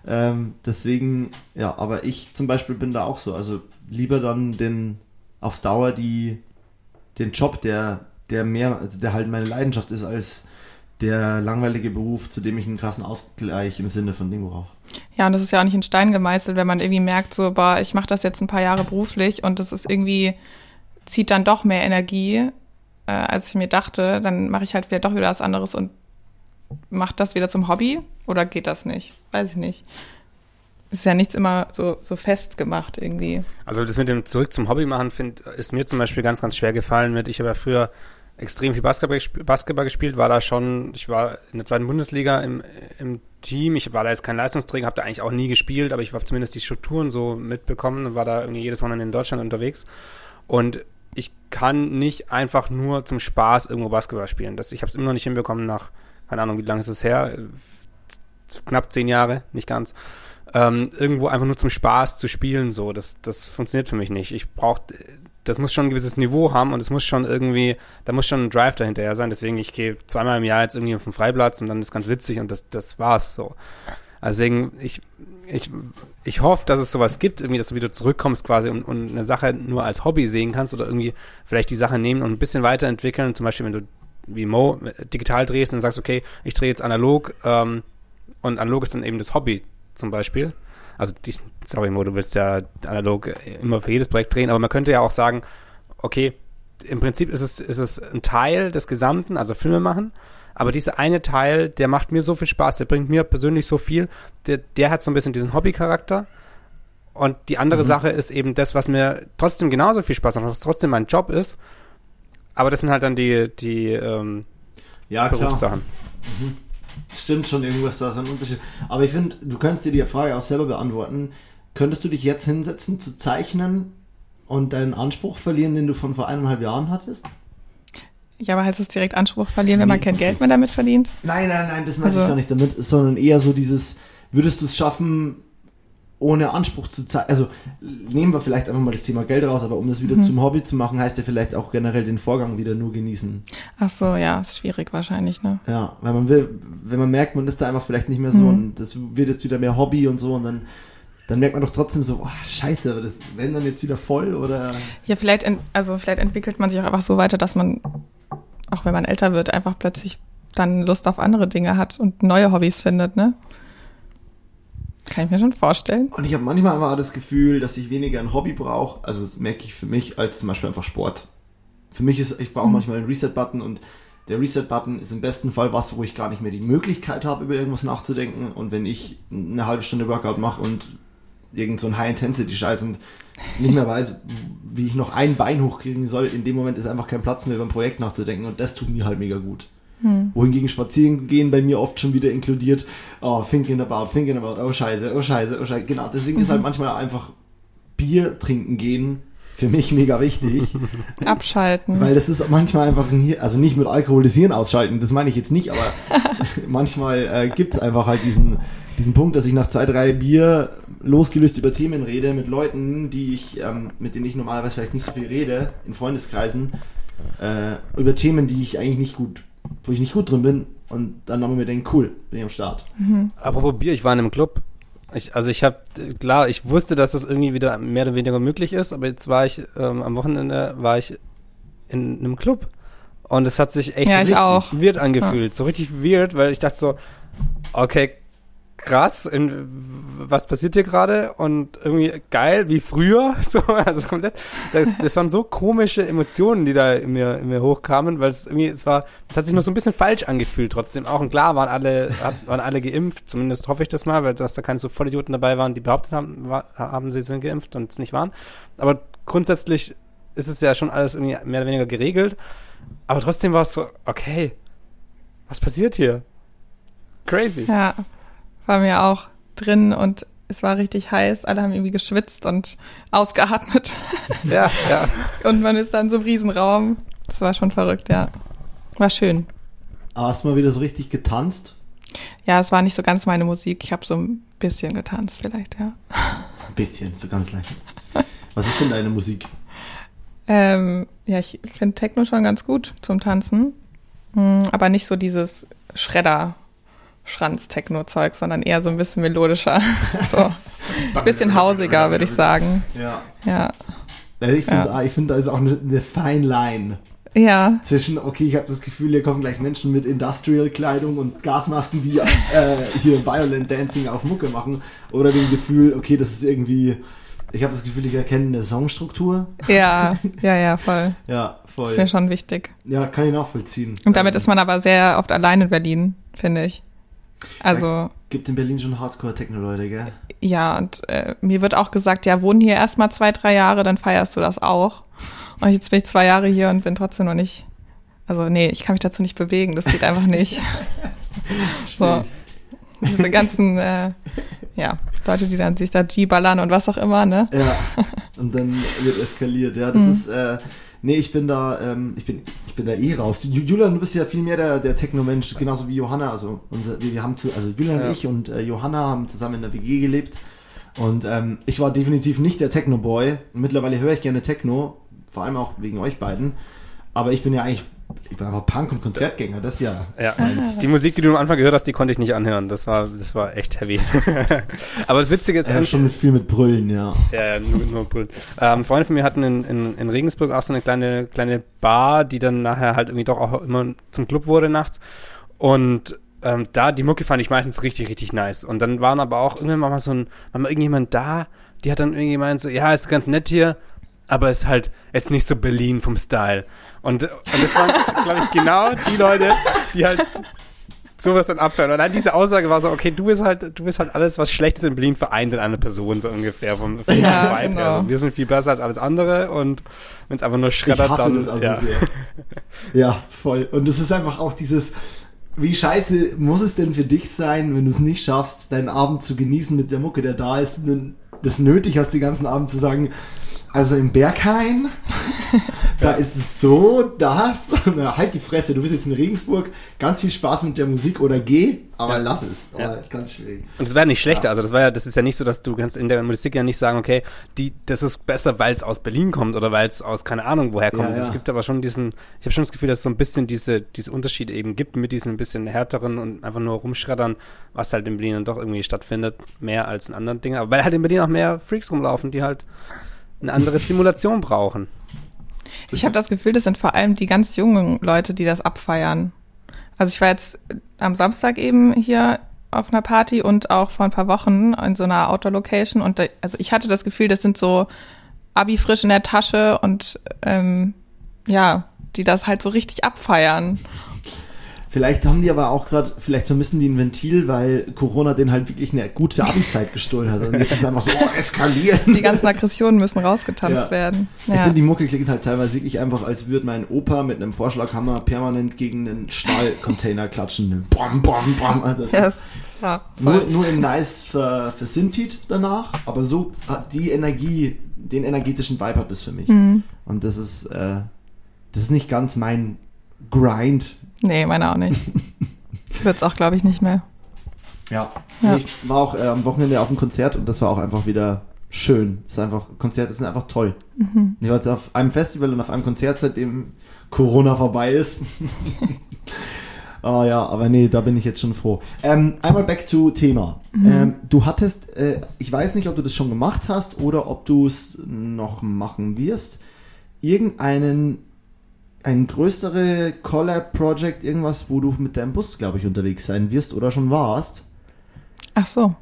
ähm, deswegen, ja, aber ich zum Beispiel bin da auch so. Also lieber dann den auf Dauer die, den Job, der, der mehr, also der halt meine Leidenschaft ist, als der langweilige Beruf, zu dem ich einen krassen Ausgleich im Sinne von Ding brauche. Ja, und das ist ja auch nicht in Stein gemeißelt, wenn man irgendwie merkt, so, boah, ich mache das jetzt ein paar Jahre beruflich und das ist irgendwie, zieht dann doch mehr Energie, äh, als ich mir dachte, dann mache ich halt wieder doch wieder was anderes und macht das wieder zum Hobby oder geht das nicht? Weiß ich nicht. Ist ja nichts immer so, so fest gemacht irgendwie. Also das mit dem Zurück zum Hobby machen, find, ist mir zum Beispiel ganz, ganz schwer gefallen. Mit, ich habe ja früher extrem viel Basketball, Basketball gespielt, war da schon, ich war in der zweiten Bundesliga im, im Team, ich war da jetzt kein Leistungsträger, habe da eigentlich auch nie gespielt, aber ich habe zumindest die Strukturen so mitbekommen, war da irgendwie jedes Wochenende in Deutschland unterwegs und ich kann nicht einfach nur zum Spaß irgendwo Basketball spielen. Das, ich habe es immer noch nicht hinbekommen nach keine Ahnung, wie lange ist es her? Knapp zehn Jahre, nicht ganz. Ähm, irgendwo einfach nur zum Spaß zu spielen, so, das, das funktioniert für mich nicht. Ich brauche, das muss schon ein gewisses Niveau haben und es muss schon irgendwie, da muss schon ein Drive dahinterher sein. Deswegen, ich gehe zweimal im Jahr jetzt irgendwie auf den Freiplatz und dann ist ganz witzig und das, das war's so. Also deswegen, ich, ich, ich hoffe, dass es sowas gibt, irgendwie, dass du wieder zurückkommst quasi und, und eine Sache nur als Hobby sehen kannst oder irgendwie vielleicht die Sache nehmen und ein bisschen weiterentwickeln. Zum Beispiel, wenn du wie Mo digital drehst und sagst, okay, ich drehe jetzt analog ähm, und analog ist dann eben das Hobby zum Beispiel. Also, die, sorry Mo, du willst ja analog immer für jedes Projekt drehen, aber man könnte ja auch sagen, okay, im Prinzip ist es, ist es ein Teil des Gesamten, also Filme machen, aber dieser eine Teil, der macht mir so viel Spaß, der bringt mir persönlich so viel, der, der hat so ein bisschen diesen Hobbycharakter. Und die andere mhm. Sache ist eben das, was mir trotzdem genauso viel Spaß macht, was trotzdem mein Job ist, aber das sind halt dann die, die ähm, ja, Berufssachen. Mhm. Stimmt schon, irgendwas da ist ein Unterschied. Aber ich finde, du kannst dir die Frage auch selber beantworten. Könntest du dich jetzt hinsetzen zu zeichnen und deinen Anspruch verlieren, den du von vor eineinhalb Jahren hattest? Ja, aber heißt es direkt Anspruch verlieren, wenn man kein Geld mehr damit verdient? Nein, nein, nein, das meine also, ich gar nicht damit, sondern eher so dieses, würdest du es schaffen, ohne Anspruch zu zeigen. Also nehmen wir vielleicht einfach mal das Thema Geld raus, aber um das wieder mhm. zum Hobby zu machen, heißt ja vielleicht auch generell den Vorgang wieder nur genießen. Ach so, ja, ist schwierig wahrscheinlich, ne? Ja, weil man will, wenn man merkt, man ist da einfach vielleicht nicht mehr so mhm. und das wird jetzt wieder mehr Hobby und so und dann dann merkt man doch trotzdem so, oh, scheiße, aber das wenn dann jetzt wieder voll oder. Ja, vielleicht, also vielleicht entwickelt man sich auch einfach so weiter, dass man, auch wenn man älter wird, einfach plötzlich dann Lust auf andere Dinge hat und neue Hobbys findet, ne? Kann ich mir schon vorstellen. Und ich habe manchmal einfach das Gefühl, dass ich weniger ein Hobby brauche, also das merke ich für mich, als zum Beispiel einfach Sport. Für mich ist, ich brauche mhm. manchmal einen Reset-Button und der Reset-Button ist im besten Fall was, wo ich gar nicht mehr die Möglichkeit habe, über irgendwas nachzudenken. Und wenn ich eine halbe Stunde Workout mache und irgend so ein High-Intensity-Scheiß und nicht mehr weiß, wie ich noch ein Bein hochkriegen soll, in dem Moment ist einfach kein Platz mehr über ein Projekt nachzudenken und das tut mir halt mega gut. Hm. Wohingegen Spazieren gehen bei mir oft schon wieder inkludiert, oh, thinking about, thinking about, oh scheiße, oh scheiße, oh scheiße. Genau, deswegen mhm. ist halt mhm. manchmal einfach Bier trinken gehen für mich mega wichtig. Abschalten. Weil das ist manchmal einfach, ein, also nicht mit Alkohol das Hirn ausschalten, das meine ich jetzt nicht, aber manchmal äh, gibt es einfach halt diesen, diesen Punkt, dass ich nach zwei, drei Bier losgelöst über Themen rede mit Leuten, die ich, ähm, mit denen ich normalerweise vielleicht nicht so viel rede, in Freundeskreisen, äh, über Themen, die ich eigentlich nicht gut wo ich nicht gut drin bin und dann haben wir denken, cool, bin ich am Start. Mhm. Apropos Bier, ich war in einem Club. Ich, also ich habe, klar, ich wusste, dass das irgendwie wieder mehr oder weniger möglich ist, aber jetzt war ich, ähm, am Wochenende war ich in einem Club und es hat sich echt ja, weird angefühlt. Ja. So richtig weird, weil ich dachte so, okay, krass, in, was passiert hier gerade? Und irgendwie geil, wie früher. So, also komplett. Das, das waren so komische Emotionen, die da in mir, in mir hochkamen, weil es irgendwie, es war, es hat sich nur so ein bisschen falsch angefühlt trotzdem auch. Und klar waren alle, waren alle geimpft, zumindest hoffe ich das mal, weil dass da keine so Vollidioten dabei waren, die behauptet haben, war, haben sie sind geimpft und es nicht waren. Aber grundsätzlich ist es ja schon alles irgendwie mehr oder weniger geregelt. Aber trotzdem war es so, okay, was passiert hier? Crazy. Ja, war mir auch drin und es war richtig heiß. Alle haben irgendwie geschwitzt und ausgeatmet. Ja, ja. Und man ist dann so im Riesenraum. Das war schon verrückt, ja. War schön. Aber hast du mal wieder so richtig getanzt? Ja, es war nicht so ganz meine Musik. Ich habe so ein bisschen getanzt vielleicht, ja. So ein bisschen, so ganz leicht. Was ist denn deine Musik? Ähm, ja, ich finde Techno schon ganz gut zum Tanzen. Hm, aber nicht so dieses Schredder Schranz-Techno-Zeug, sondern eher so ein bisschen melodischer. so ein bisschen hausiger, würde ich sagen. Ja. Ja. Also ich finde, ja. find, da ist auch eine, eine Fine Line. Ja. Zwischen, okay, ich habe das Gefühl, hier kommen gleich Menschen mit Industrial-Kleidung und Gasmasken, die äh, hier Violent Dancing auf Mucke machen. Oder dem Gefühl, okay, das ist irgendwie, ich habe das Gefühl, ich erkenne eine Songstruktur. Ja, ja, ja, voll. ja, voll. Das ist mir schon wichtig. Ja, kann ich nachvollziehen. Und damit ist man aber sehr oft allein in Berlin, finde ich. Also. Gibt in Berlin schon Hardcore-Techno-Leute, gell? Ja, und äh, mir wird auch gesagt, ja, wohnen hier erstmal zwei, drei Jahre, dann feierst du das auch. Und jetzt bin ich zwei Jahre hier und bin trotzdem noch nicht. Also, nee, ich kann mich dazu nicht bewegen, das geht einfach nicht. so. Diese ganzen, äh, ja, Leute, die dann sich da G-ballern und was auch immer, ne? Ja. Und dann wird eskaliert, ja. Das mhm. ist, äh, Nee, ich bin da, ähm, ich bin, ich bin da eh raus. Julian, du bist ja viel mehr der, der Techno-Mensch, genauso wie Johanna. Also unser, wir haben zu, also Julian ja. und ich und äh, Johanna haben zusammen in der WG gelebt. Und ähm, ich war definitiv nicht der Techno-Boy. Mittlerweile höre ich gerne Techno, vor allem auch wegen euch beiden. Aber ich bin ja eigentlich ich bin einfach Punk- und Konzertgänger, das ist ja. ja. Die Musik, die du am Anfang gehört hast, die konnte ich nicht anhören. Das war, das war echt heavy. Aber das Witzige ist. Ja, schon viel mit Brüllen, ja. Ja, ja nur, nur Brüllen. Ähm, Freunde von mir hatten in, in, in Regensburg auch so eine kleine, kleine Bar, die dann nachher halt irgendwie doch auch immer zum Club wurde nachts. Und ähm, da, die Mucke fand ich meistens richtig, richtig nice. Und dann waren aber auch irgendwann mal so ein, war mal irgendjemand da, die hat dann irgendwie gemeint so, ja, ist ganz nett hier, aber ist halt jetzt nicht so Berlin vom Style. Und, und das waren, glaube ich, genau die Leute, die halt sowas dann abhören. Und dann diese Aussage war so, okay, du bist halt, du bist halt alles, was Schlechtes in Berlin vereint in einer Person, so ungefähr vom, vom ja, Vibe genau. Also wir sind viel besser als alles andere und wenn es einfach nur schreddert, ich hasse dann. Das also ja. Sehr. ja, voll. Und es ist einfach auch dieses, wie scheiße muss es denn für dich sein, wenn du es nicht schaffst, deinen Abend zu genießen mit der Mucke, der da ist, das nötig hast, den ganzen Abend zu sagen, also im Berghain, da ist es so, das, na, halt die Fresse, du bist jetzt in Regensburg, ganz viel Spaß mit der Musik oder geh, aber ja. lass es. Ja. Ganz schwierig. Und es wäre nicht schlechter, ja. also das war ja, das ist ja nicht so, dass du kannst in der Musik ja nicht sagen, okay, die, das ist besser, weil es aus Berlin kommt oder weil es aus keine Ahnung woher kommt. Es gibt aber schon diesen, ich habe schon das Gefühl, dass es so ein bisschen diese, diese Unterschiede eben gibt mit diesen ein bisschen härteren und einfach nur rumschreddern, was halt in Berlin dann doch irgendwie stattfindet, mehr als in anderen Dingen. Aber weil halt in Berlin auch mehr Freaks rumlaufen, die halt eine andere Stimulation brauchen. Ich habe das Gefühl, das sind vor allem die ganz jungen Leute, die das abfeiern. Also ich war jetzt am Samstag eben hier auf einer Party und auch vor ein paar Wochen in so einer Outdoor-Location und da, also ich hatte das Gefühl, das sind so Abi frisch in der Tasche und ähm, ja, die das halt so richtig abfeiern. Vielleicht haben die aber auch gerade, vielleicht vermissen die ein Ventil, weil Corona denen halt wirklich eine gute Abendzeit gestohlen hat. Und jetzt ist es einfach so, oh, eskalieren. Die ganzen Aggressionen müssen rausgetanzt ja. werden. Ja. Ich finde, die Mucke klingt halt teilweise wirklich einfach, als würde mein Opa mit einem Vorschlaghammer permanent gegen einen Stahlcontainer klatschen. Bam, bam, bam. Also yes. Ja, nur, nur in nice für, für Sintit danach, aber so hat die Energie, den energetischen Vibe hat das für mich. Mhm. Und das ist, äh, das ist nicht ganz mein Grind, Nee, meine auch nicht. Wird's auch, glaube ich, nicht mehr. Ja. ja. Ich war auch äh, am Wochenende auf einem Konzert und das war auch einfach wieder schön. Es ist einfach, Konzerte sind einfach toll. Mhm. Ich war jetzt auf einem Festival und auf einem Konzert, seitdem Corona vorbei ist. Oh ja, aber nee, da bin ich jetzt schon froh. Ähm, einmal back to Thema. Ähm, du hattest, äh, ich weiß nicht, ob du das schon gemacht hast oder ob du es noch machen wirst, irgendeinen, ein größere Collab-Project, irgendwas, wo du mit deinem Bus, glaube ich, unterwegs sein wirst oder schon warst. Ach so. War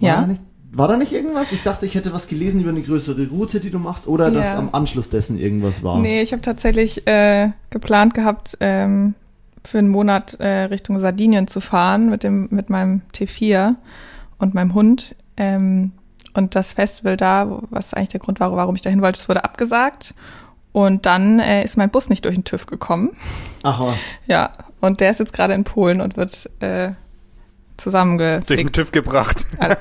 Ja. Da nicht, war da nicht irgendwas? Ich dachte, ich hätte was gelesen über eine größere Route, die du machst, oder dass Ja. am Anschluss dessen irgendwas war. Nee, ich habe tatsächlich äh, geplant gehabt, ähm, für einen Monat äh, Richtung Sardinien zu fahren mit dem mit meinem T4 und meinem Hund. Ähm, und das Festival da, was eigentlich der Grund war, warum ich dahin wollte, das wurde abgesagt. Und dann äh, ist mein Bus nicht durch den TÜV gekommen. Ach, was. Ja, und der ist jetzt gerade in Polen und wird äh, Durch den zusammengeflickt. TÜV gebracht. Al-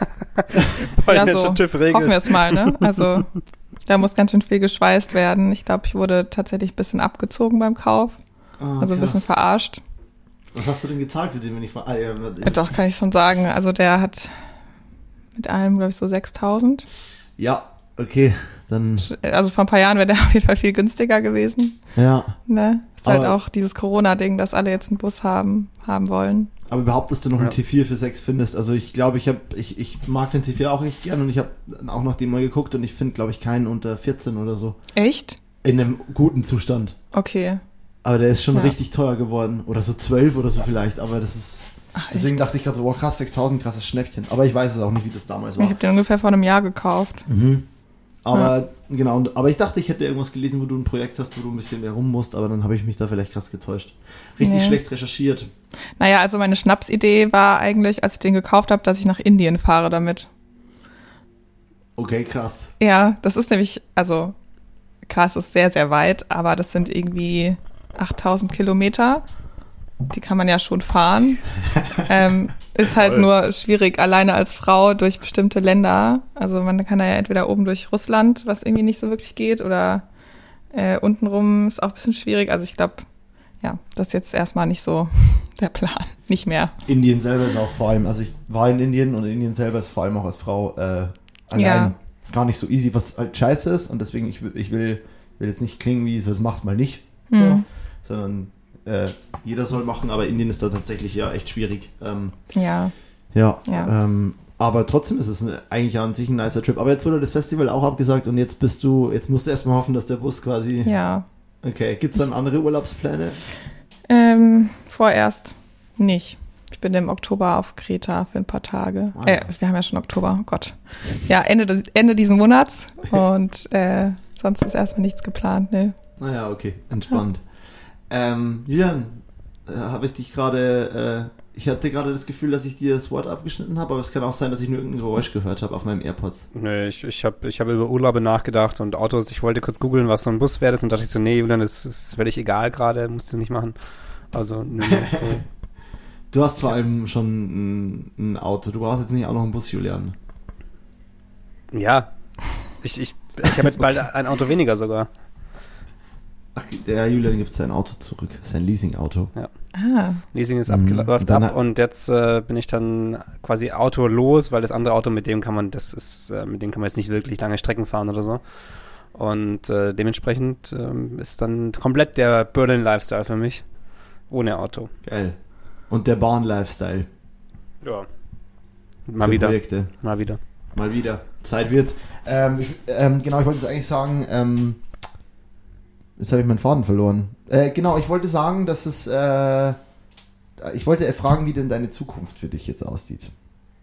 Polnischer ja, so. TÜV Hoffen wir regelt. es mal, ne? Also da muss ganz schön viel geschweißt werden. Ich glaube, ich wurde tatsächlich ein bisschen abgezogen beim Kauf. Ah, Also ein bisschen verarscht. Was hast du denn gezahlt für den, wenn ich frage? Ah, Ja, Doch, kann ich schon sagen. Also der hat mit allem, glaube ich, so 6000. ja, okay, dann, Also vor ein paar Jahren wäre der auf jeden Fall viel günstiger gewesen. ja. Ne? Ist halt Aber- auch dieses Corona-Ding, dass alle jetzt einen Bus haben, haben wollen. Aber überhaupt, dass du noch einen Ja. T4 für 6 findest. Also ich glaube, ich habe, ich, ich mag den T4 auch echt gern und ich habe auch nach dem mal geguckt und ich finde, glaube ich, keinen unter 14 oder so. Echt? In einem guten Zustand. Okay. Aber der ist schon Ja. richtig teuer geworden. Oder so 12 oder so vielleicht. Aber das ist. Ach, Deswegen echt? dachte ich gerade so, wow, krass, 6000, krasses Schnäppchen. Aber ich weiß es auch nicht, wie das damals Ich war. habe den ungefähr vor einem Jahr gekauft. Mhm. Aber genau, und, aber ich dachte, ich hätte irgendwas gelesen, wo du ein Projekt hast, wo du ein bisschen mehr rum musst, aber dann habe ich mich da vielleicht krass getäuscht. Richtig Nee. schlecht recherchiert. Naja, also meine Schnapsidee war eigentlich, als ich den gekauft habe, dass ich nach Indien fahre damit. Okay, krass. Ja, das ist nämlich, also klar, es ist sehr, sehr weit, aber das sind irgendwie 8000 Kilometer. Die kann man ja schon fahren. ähm, ist halt Toll. nur schwierig, alleine als Frau durch bestimmte Länder. Also man kann da ja entweder oben durch Russland, was irgendwie nicht so wirklich geht, oder äh, untenrum ist auch ein bisschen schwierig. Also ich glaube, ja, das ist jetzt erstmal nicht so der Plan. Nicht mehr. Indien selber ist auch vor allem, also ich war in Indien und Indien selber ist vor allem auch als Frau äh, allein Ja. gar nicht so easy, was halt scheiße ist und deswegen, ich, will- ich will, will jetzt nicht klingen wie so, das mach's mal nicht, so, Hm. sondern äh, jeder soll machen, aber Indien ist da tatsächlich ja echt schwierig. Ähm, Ja. ja, Ja. Ähm, aber trotzdem ist es ein, eigentlich an sich ein nicer Trip. Aber jetzt wurde das Festival auch abgesagt und jetzt bist du, jetzt musst du erstmal hoffen, dass der Bus quasi. Ja. Okay, gibt es dann andere Urlaubspläne? Ähm, vorerst nicht. Ich bin im Oktober auf Kreta für ein paar Tage. Ah, äh, ja. wir haben ja schon Oktober, oh Gott. Ja, Ende, des, Ende diesen Monats. Und äh, sonst ist erstmal nichts geplant, ne? Naja, okay, entspannt. Ähm, Julian, äh, habe ich dich gerade, äh, ich hatte gerade das Gefühl, dass ich dir das Wort abgeschnitten habe, aber es kann auch sein, dass ich nur irgendein Geräusch gehört habe auf meinem AirPods. Nee, ich, ich habe ich hab über Urlaube nachgedacht und Autos. Ich wollte kurz googeln, was so ein Bus wäre. Und dachte ich so, nee, Julian, das ist völlig egal gerade, musst du nicht machen. Also, nö, nö, so. Du hast vor allem schon ein, ein Auto, du brauchst jetzt nicht auch noch einen Bus, Julian. ja. Ich, ich, ich habe jetzt bald ein Auto weniger sogar. Ach, der Julian gibt sein Auto zurück, sein Leasing-Auto. Ah, Leasing ist Mhm. abge läuft Dann ab und jetzt äh, bin ich dann quasi autolos, weil das andere Auto, mit dem kann man, das ist, äh, mit dem kann man jetzt nicht wirklich lange Strecken fahren oder so. Und äh, dementsprechend ähm, ist dann komplett der Berlin-Lifestyle für mich. Ohne Auto. Geil. Und der Bahn-Lifestyle. Ja. Mal für wieder. Projekte. Mal wieder. Mal wieder. Zeit wird. Ähm, ich, ähm, genau, ich wollte jetzt eigentlich sagen, ähm, jetzt habe ich meinen Faden verloren. Äh, genau, ich wollte sagen, dass es, äh, ich wollte fragen, wie denn deine Zukunft für dich jetzt aussieht.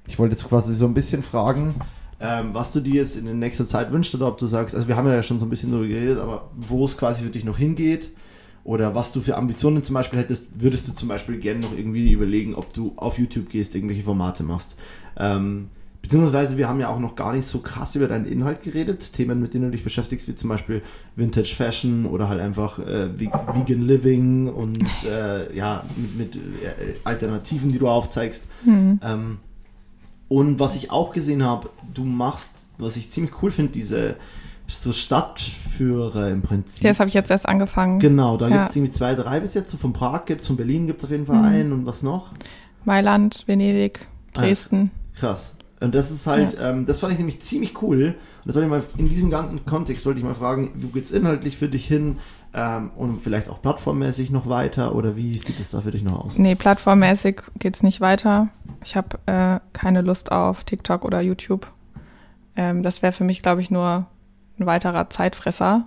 Ich wollte jetzt quasi so ein bisschen fragen, ähm, was du dir jetzt in der nächsten Zeit wünschst oder ob du sagst, also wir haben ja schon so ein bisschen darüber geredet, aber wo es quasi für dich noch hingeht oder was du für Ambitionen zum Beispiel hättest, würdest du zum Beispiel gerne noch irgendwie überlegen, ob du auf YouTube gehst, irgendwelche Formate machst. Ähm, beziehungsweise wir haben ja auch noch gar nicht so krass über deinen Inhalt geredet, Themen, mit denen du dich beschäftigst, wie zum Beispiel Vintage Fashion oder halt einfach äh, Ve- Vegan Living und äh, ja, mit, mit äh, Alternativen, die du aufzeigst. hm. Ähm, und was ich auch gesehen habe, du machst, was ich ziemlich cool finde, diese so Stadtführer im Prinzip. das habe ich jetzt erst angefangen. Genau, da Ja. gibt es irgendwie zwei, drei bis jetzt. So von Prag gibt es, von Berlin gibt es auf jeden Fall Mhm. einen und was noch? Mailand, Venedig, Ah, ja. Dresden. Krass. Und das ist halt, ähm, das fand ich nämlich ziemlich cool. das wollte ich mal, in diesem ganzen Kontext wollte ich mal fragen, wo geht es inhaltlich für dich hin ähm, und vielleicht auch plattformmäßig noch weiter oder wie sieht es da für dich noch aus? Nee, plattformmäßig geht es nicht weiter. Ich habe äh, keine Lust auf TikTok oder YouTube. Ähm, das wäre für mich, glaube ich, nur ein weiterer Zeitfresser.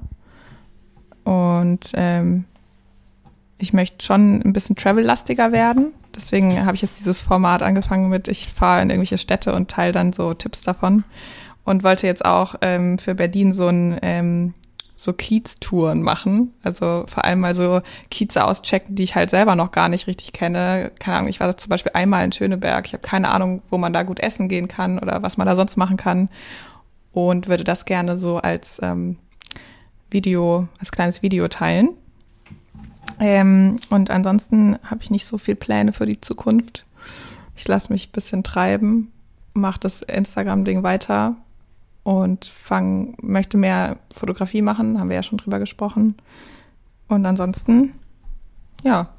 Und ähm, ich möchte schon ein bisschen travel-lastiger werden. Deswegen habe ich jetzt dieses Format angefangen mit, ich fahre in irgendwelche Städte und teile dann so Tipps davon. Und wollte jetzt auch ähm, für Berlin so ein ähm, so Kiez-Touren machen. Also vor allem mal so Kieze auschecken, die ich halt selber noch gar nicht richtig kenne. Keine Ahnung, ich war zum Beispiel einmal in Schöneberg. Ich habe keine Ahnung, wo man da gut essen gehen kann oder was man da sonst machen kann. Und würde das gerne so als ähm, Video, als kleines Video teilen. Ähm, und ansonsten habe ich nicht so viel Pläne für die Zukunft. Ich lasse mich ein bisschen treiben, mache das Instagram-Ding weiter und fang, möchte mehr Fotografie machen, haben wir ja schon drüber gesprochen. Und ansonsten, ja.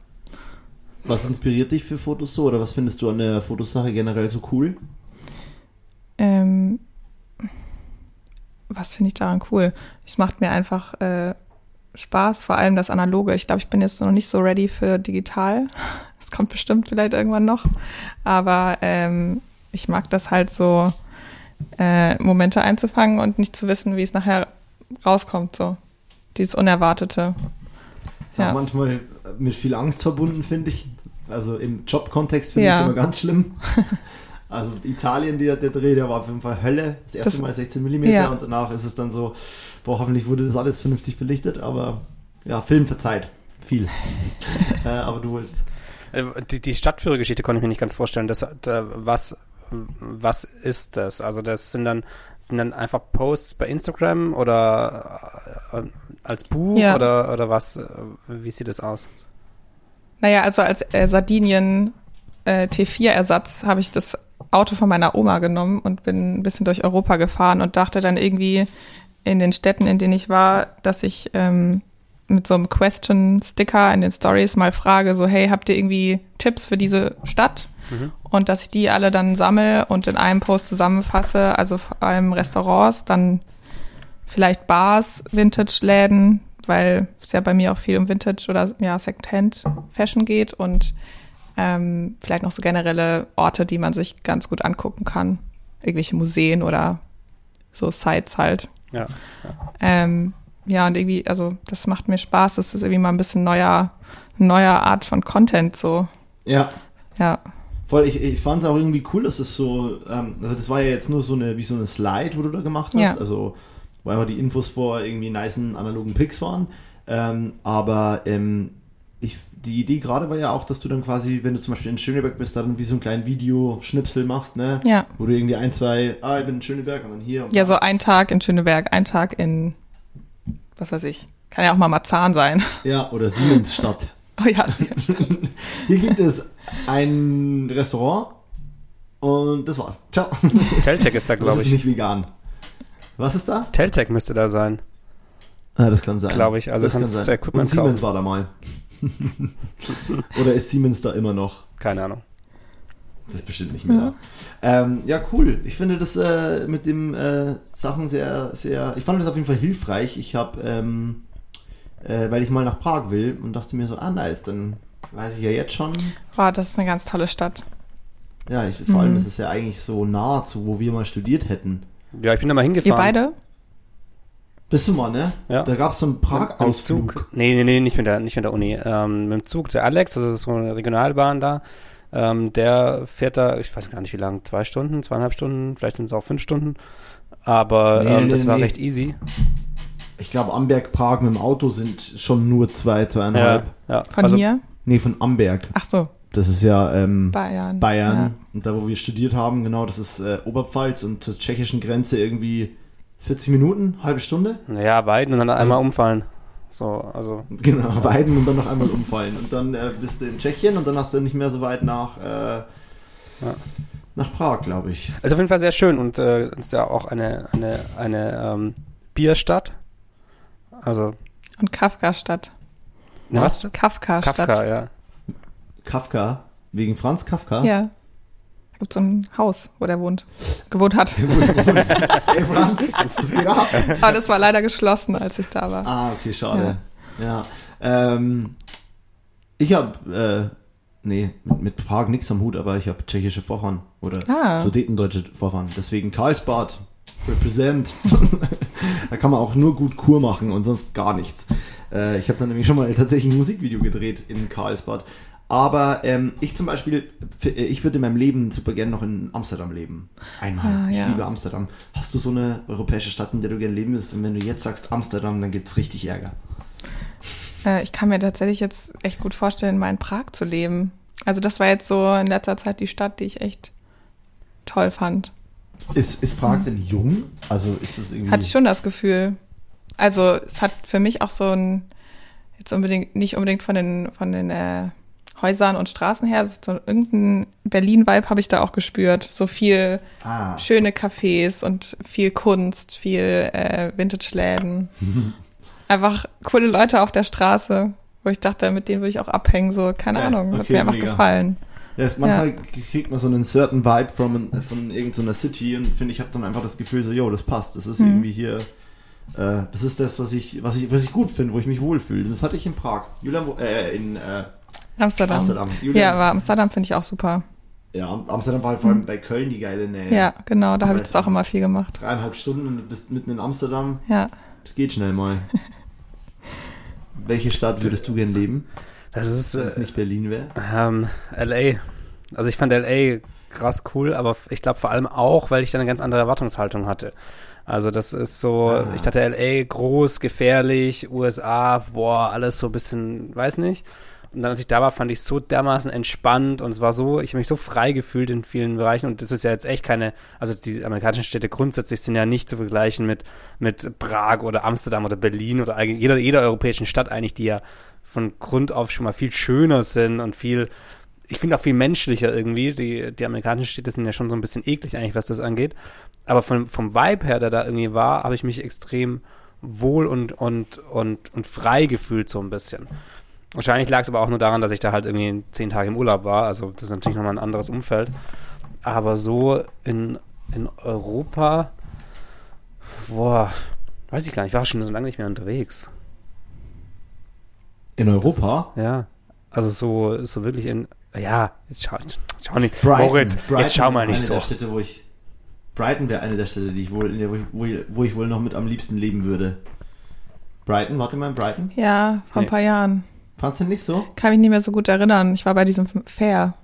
Was inspiriert dich für Fotos so oder was findest du an der Fotosache generell so cool? Ähm, was finde ich daran cool? Es macht mir einfach äh, Spaß, vor allem das Analoge. Ich glaube, ich bin jetzt noch nicht so ready für digital. Es kommt bestimmt vielleicht irgendwann noch. Aber ähm, ich mag das halt so, äh, Momente einzufangen und nicht zu wissen, wie es nachher rauskommt. So dieses Unerwartete. Ist ja. auch manchmal mit viel Angst verbunden, finde ich. Also im Jobkontext finde ja. ich es immer ganz schlimm. Also Italien, der, der Dreh, der war auf jeden Fall Hölle. Das erste das, Mal 16 mm ja. und danach ist es dann so, boah, hoffentlich wurde das alles vernünftig belichtet, aber ja, Film verzeiht. Viel. äh, aber du willst. Äh, die, die Stadtführergeschichte konnte ich mir nicht ganz vorstellen. Das, was, was ist das? Also das sind dann, sind dann einfach Posts bei Instagram oder äh, als Buch ja. oder, oder was? Wie sieht das aus? Naja, also als äh, Sardinien äh, T4-Ersatz habe ich das Auto von meiner Oma genommen und bin ein bisschen durch Europa gefahren und dachte dann irgendwie in den Städten, in denen ich war, dass ich ähm, mit so einem Question-Sticker in den Stories mal frage, so hey, habt ihr irgendwie Tipps für diese Stadt? Mhm. Und dass ich die alle dann sammle und in einem Post zusammenfasse, also vor allem Restaurants, dann vielleicht Bars, Vintage-Läden, weil es ja bei mir auch viel um Vintage oder ja, Secondhand-Fashion geht und ähm, vielleicht noch so generelle Orte, die man sich ganz gut angucken kann. Irgendwelche Museen oder so Sites halt. Ja. Ja, ähm, ja und irgendwie, also das macht mir Spaß. Das ist irgendwie mal ein bisschen neuer, neuer Art von Content so. Ja. Ja. Voll, ich, ich fand es auch irgendwie cool, dass es so, ähm, also das war ja jetzt nur so eine, wie so eine Slide, wo du da gemacht hast. Ja. Also, wo einfach die Infos vor irgendwie nice analogen Pics waren. Ähm, aber ähm, ich, die Idee gerade war ja auch, dass du dann quasi, wenn du zum Beispiel in Schöneberg bist, dann wie so einen kleinen Videoschnipsel machst, ne? Ja. Wo du irgendwie ein, zwei, ah, ich bin in Schöneberg und dann hier. Und ja, so ein Tag in Schöneberg, ein Tag in, was weiß ich, kann ja auch mal Marzahn sein. Ja, oder Siemensstadt. oh ja, Siemensstadt. hier gibt es ein Restaurant und das war's. Ciao. Teltec ist da, glaube ich. Das ist nicht vegan. Was ist da? Teltec müsste da sein. Ah, das kann sein. Glaube ich. Also das kann sein. Und Siemens kaufen. war da mal. Oder ist Siemens da immer noch? Keine Ahnung. Das ist bestimmt nicht mehr. Ja, ähm, ja cool. Ich finde das äh, mit dem äh, Sachen sehr, sehr. Ich fand das auf jeden Fall hilfreich. Ich habe, ähm, äh, weil ich mal nach Prag will und dachte mir so, ah nice, dann weiß ich ja jetzt schon. Wow, das ist eine ganz tolle Stadt. Ja, ich, vor mhm. allem ist es ja eigentlich so nah zu, wo wir mal studiert hätten. Ja, ich bin da mal hingefahren. Ihr beide? Bist du mal, ne? Ja. Da gab es so einen Prag-Ausflug. Nee, nee, nee, nicht mit der, nicht mit der Uni. Ähm, mit dem Zug, der Alex, das ist so eine Regionalbahn da, ähm, der fährt da, ich weiß gar nicht wie lang, zwei Stunden, zweieinhalb Stunden, vielleicht sind es auch fünf Stunden. Aber nee, ähm, nee, das nee, war recht easy. Ich glaube, Amberg-Prag mit dem Auto sind schon nur zwei, zweieinhalb. Ja, ja. Von also, hier? Nee, von Amberg. Ach so. Das ist ja ähm, Bayern. Bayern. Ja. Und da, wo wir studiert haben, genau, das ist äh, Oberpfalz und zur tschechischen Grenze irgendwie 40 Minuten, halbe Stunde? Naja, weiden und dann also, einmal umfallen. So, also. Genau, weiden und dann noch einmal umfallen. Und dann äh, bist du in Tschechien und dann hast du nicht mehr so weit nach, äh, ja. nach Prag, glaube ich. Ist auf jeden Fall sehr schön und äh, ist ja auch eine, eine, eine ähm, Bierstadt. Also. Und Kafka-Stadt. Ne, was? Kafka-Stadt. Kafka, ja. Kafka? Wegen Franz Kafka? Ja. Da gibt es so ein Haus, wo der wohnt, gewohnt hat. Hey Franz, das geht ab. Aber das war leider geschlossen, als ich da war. Ah, okay, schade. Ja. Ähm, ich habe, äh, nee, mit, mit Prag nichts am Hut, aber ich habe tschechische Vorfahren oder Ah. sudetendeutsche Vorfahren. Deswegen Karlsbad, represent. da kann man auch nur gut Kur machen und sonst gar nichts. Äh, ich habe dann nämlich schon mal tatsächlich ein Musikvideo gedreht in Karlsbad. Aber ähm, ich zum Beispiel, äh, ich würde in meinem Leben super gerne noch in Amsterdam leben. Einmal. Ah, Ich ja. liebe Amsterdam. Hast du so eine europäische Stadt, in der du gerne leben willst? Und wenn du jetzt sagst Amsterdam, dann gibt's richtig Ärger. Äh, ich kann mir tatsächlich jetzt echt gut vorstellen, mal in Prag zu leben. Also das war jetzt so in letzter Zeit die Stadt, die ich echt toll fand. Ist, ist Prag denn jung? Also ist das irgendwie. Hatte ich schon das Gefühl. Also es hat für mich auch so ein, jetzt unbedingt, nicht unbedingt von den, von den äh, Häusern und Straßen her, so irgendein Berlin-Vibe habe ich da auch gespürt. So viel Ah, schöne Cafés und viel Kunst, viel äh, Vintage-Läden. Einfach coole Leute auf der Straße, wo ich dachte, mit denen würde ich auch abhängen. So, keine Ja, Ahnung, hat okay, mir einfach mega. gefallen. ja, es, manchmal kriegt man so einen certain Vibe von, von irgendeiner City und finde ich, habe dann einfach das Gefühl so, yo, das passt. Das ist Mhm. irgendwie hier. Äh, das ist das, was ich, was ich, was ich gut finde, wo ich mich wohlfühle. Das hatte ich in Prag. Julian, äh, in äh, Amsterdam. Amsterdam. Julian, Ja, aber Amsterdam finde ich auch super. ja, Am- Amsterdam war halt vor allem bei Köln die geile Nähe. Ja, genau, da habe ich das auch immer viel gemacht. Dreieinhalb Stunden und du bist mitten in Amsterdam. Ja. Das geht schnell mal. Welche Stadt würdest du gern leben, Das ist wenn es äh, nicht Berlin wäre? ähm, LA. Also ich fand LA krass cool, aber ich glaube vor allem auch, weil ich da eine ganz andere Erwartungshaltung hatte. Also das ist so, Ah. ich dachte LA groß, gefährlich, USA, boah, alles so ein bisschen, weiß nicht. Und dann, als ich da war, fand ich es so dermaßen entspannt und es war so, ich habe mich so frei gefühlt in vielen Bereichen und das ist ja jetzt echt keine, also die amerikanischen Städte grundsätzlich sind ja nicht zu vergleichen mit, mit Prag oder Amsterdam oder Berlin oder jeder, jeder europäischen Stadt eigentlich, die ja von Grund auf schon mal viel schöner sind und viel, ich finde auch viel menschlicher irgendwie. Die, die amerikanischen Städte sind ja schon so ein bisschen eklig eigentlich, was das angeht. Aber vom, vom Vibe her, der da irgendwie war, habe ich mich extrem wohl und, und, und, und frei gefühlt so ein bisschen. Wahrscheinlich lag es aber auch nur daran, dass ich da halt irgendwie zehn Tage im Urlaub war. Also das ist natürlich nochmal ein anderes Umfeld. Aber so in, in Europa, boah, weiß ich gar nicht, ich war schon so lange nicht mehr unterwegs. In Europa? Ja. Also so, so wirklich in, ja, jetzt schau, schau nicht, Brighton. Moritz, Brighton jetzt schau mal wäre nicht eine so. Der Städte, wo ich, Brighton wäre eine der Städte, die ich wohl, in der, wo, ich, wo, ich, wo ich wohl noch mit am liebsten leben würde. Brighton, warte mal, Brighton? Ja, vor Nee. ein paar Jahren. Fandst du nicht so? Kann mich nicht mehr so gut erinnern. Ich war bei diesem Fair.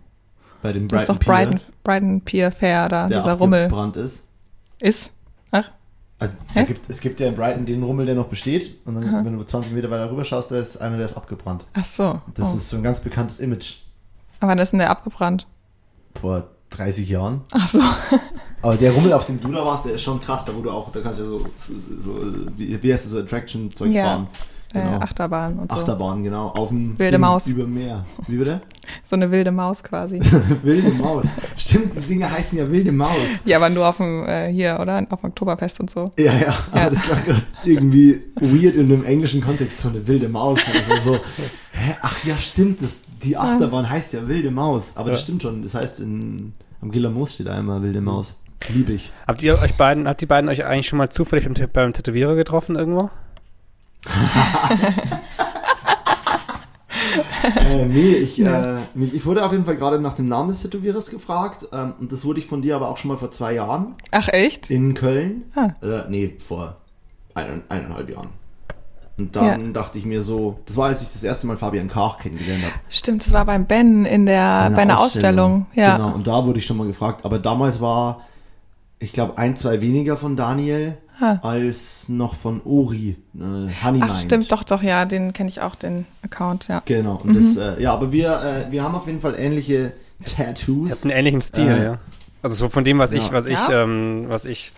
Bei dem Das ist Brighton doch Brighton, Brighton Pier Fair da, der dieser Rummel. abgebrannt ist. Ist? Ach, Also gibt, es gibt ja in Brighton den Rummel, der noch besteht. Und dann, wenn du 20 Meter weiter rüber schaust, da ist einer, der ist abgebrannt. ach so. Das oh. ist so ein ganz bekanntes Image Aber wann ist denn der abgebrannt? vor 30 Jahren. Ach so. Aber der Rummel, auf dem du da warst, der ist schon krass. Da wo du auch, da kannst du ja so, so, so wie, wie heißt das, so Attraction-Zeug Ja. fahren. Genau. Äh, Achterbahn und so. Achterbahn, genau. Auf dem Wilde Ding Maus. über Meer. Wie bitte? So eine wilde Maus quasi. wilde Maus. Stimmt, die Dinge heißen ja wilde Maus. ja, aber nur auf dem, äh, hier, oder? Auf dem Oktoberfest und so. Ja, ja, aber Ja. das klang gerade irgendwie weird in einem englischen Kontext, so eine wilde Maus. Also so, hä, ach ja, stimmt, das, die Achterbahn heißt ja wilde Maus. Aber das Ja. stimmt schon, das heißt, in, am Giller Moos steht einmal wilde Maus. Liebe ich. Habt ihr euch beiden, habt die beiden euch eigentlich schon mal zufällig beim, beim Tätowierer getroffen irgendwo? Äh, nee, ich, Nee. äh, mich, ich wurde auf jeden Fall gerade nach dem Namen des Tätowierers gefragt. Ähm, und das wurde ich von dir aber auch schon mal vor zwei Jahren Ach, echt? in Köln. Ah. Oder, nee, vor ein, eineinhalb Jahren. Und dann dachte ich mir so, das war, als ich das erste Mal Fabian Kach kennengelernt habe. Stimmt, das war beim Ben in der, bei einer Ausstellung. Ja. Genau, und da wurde ich schon mal gefragt. Aber damals war, ich glaube, ein, zwei weniger von Daniel Ah. als noch von Ori. Äh, Honey Ach, stimmt, doch, doch, ja, den kenne ich auch, den Account, ja. Genau. Und das, äh, ja, aber wir, äh, wir haben auf jeden Fall ähnliche Tattoos. Ihr habt einen ähnlichen Stil, Äh, ja. Also so von dem, was ich, ja. was ich, Ja? ähm, was ich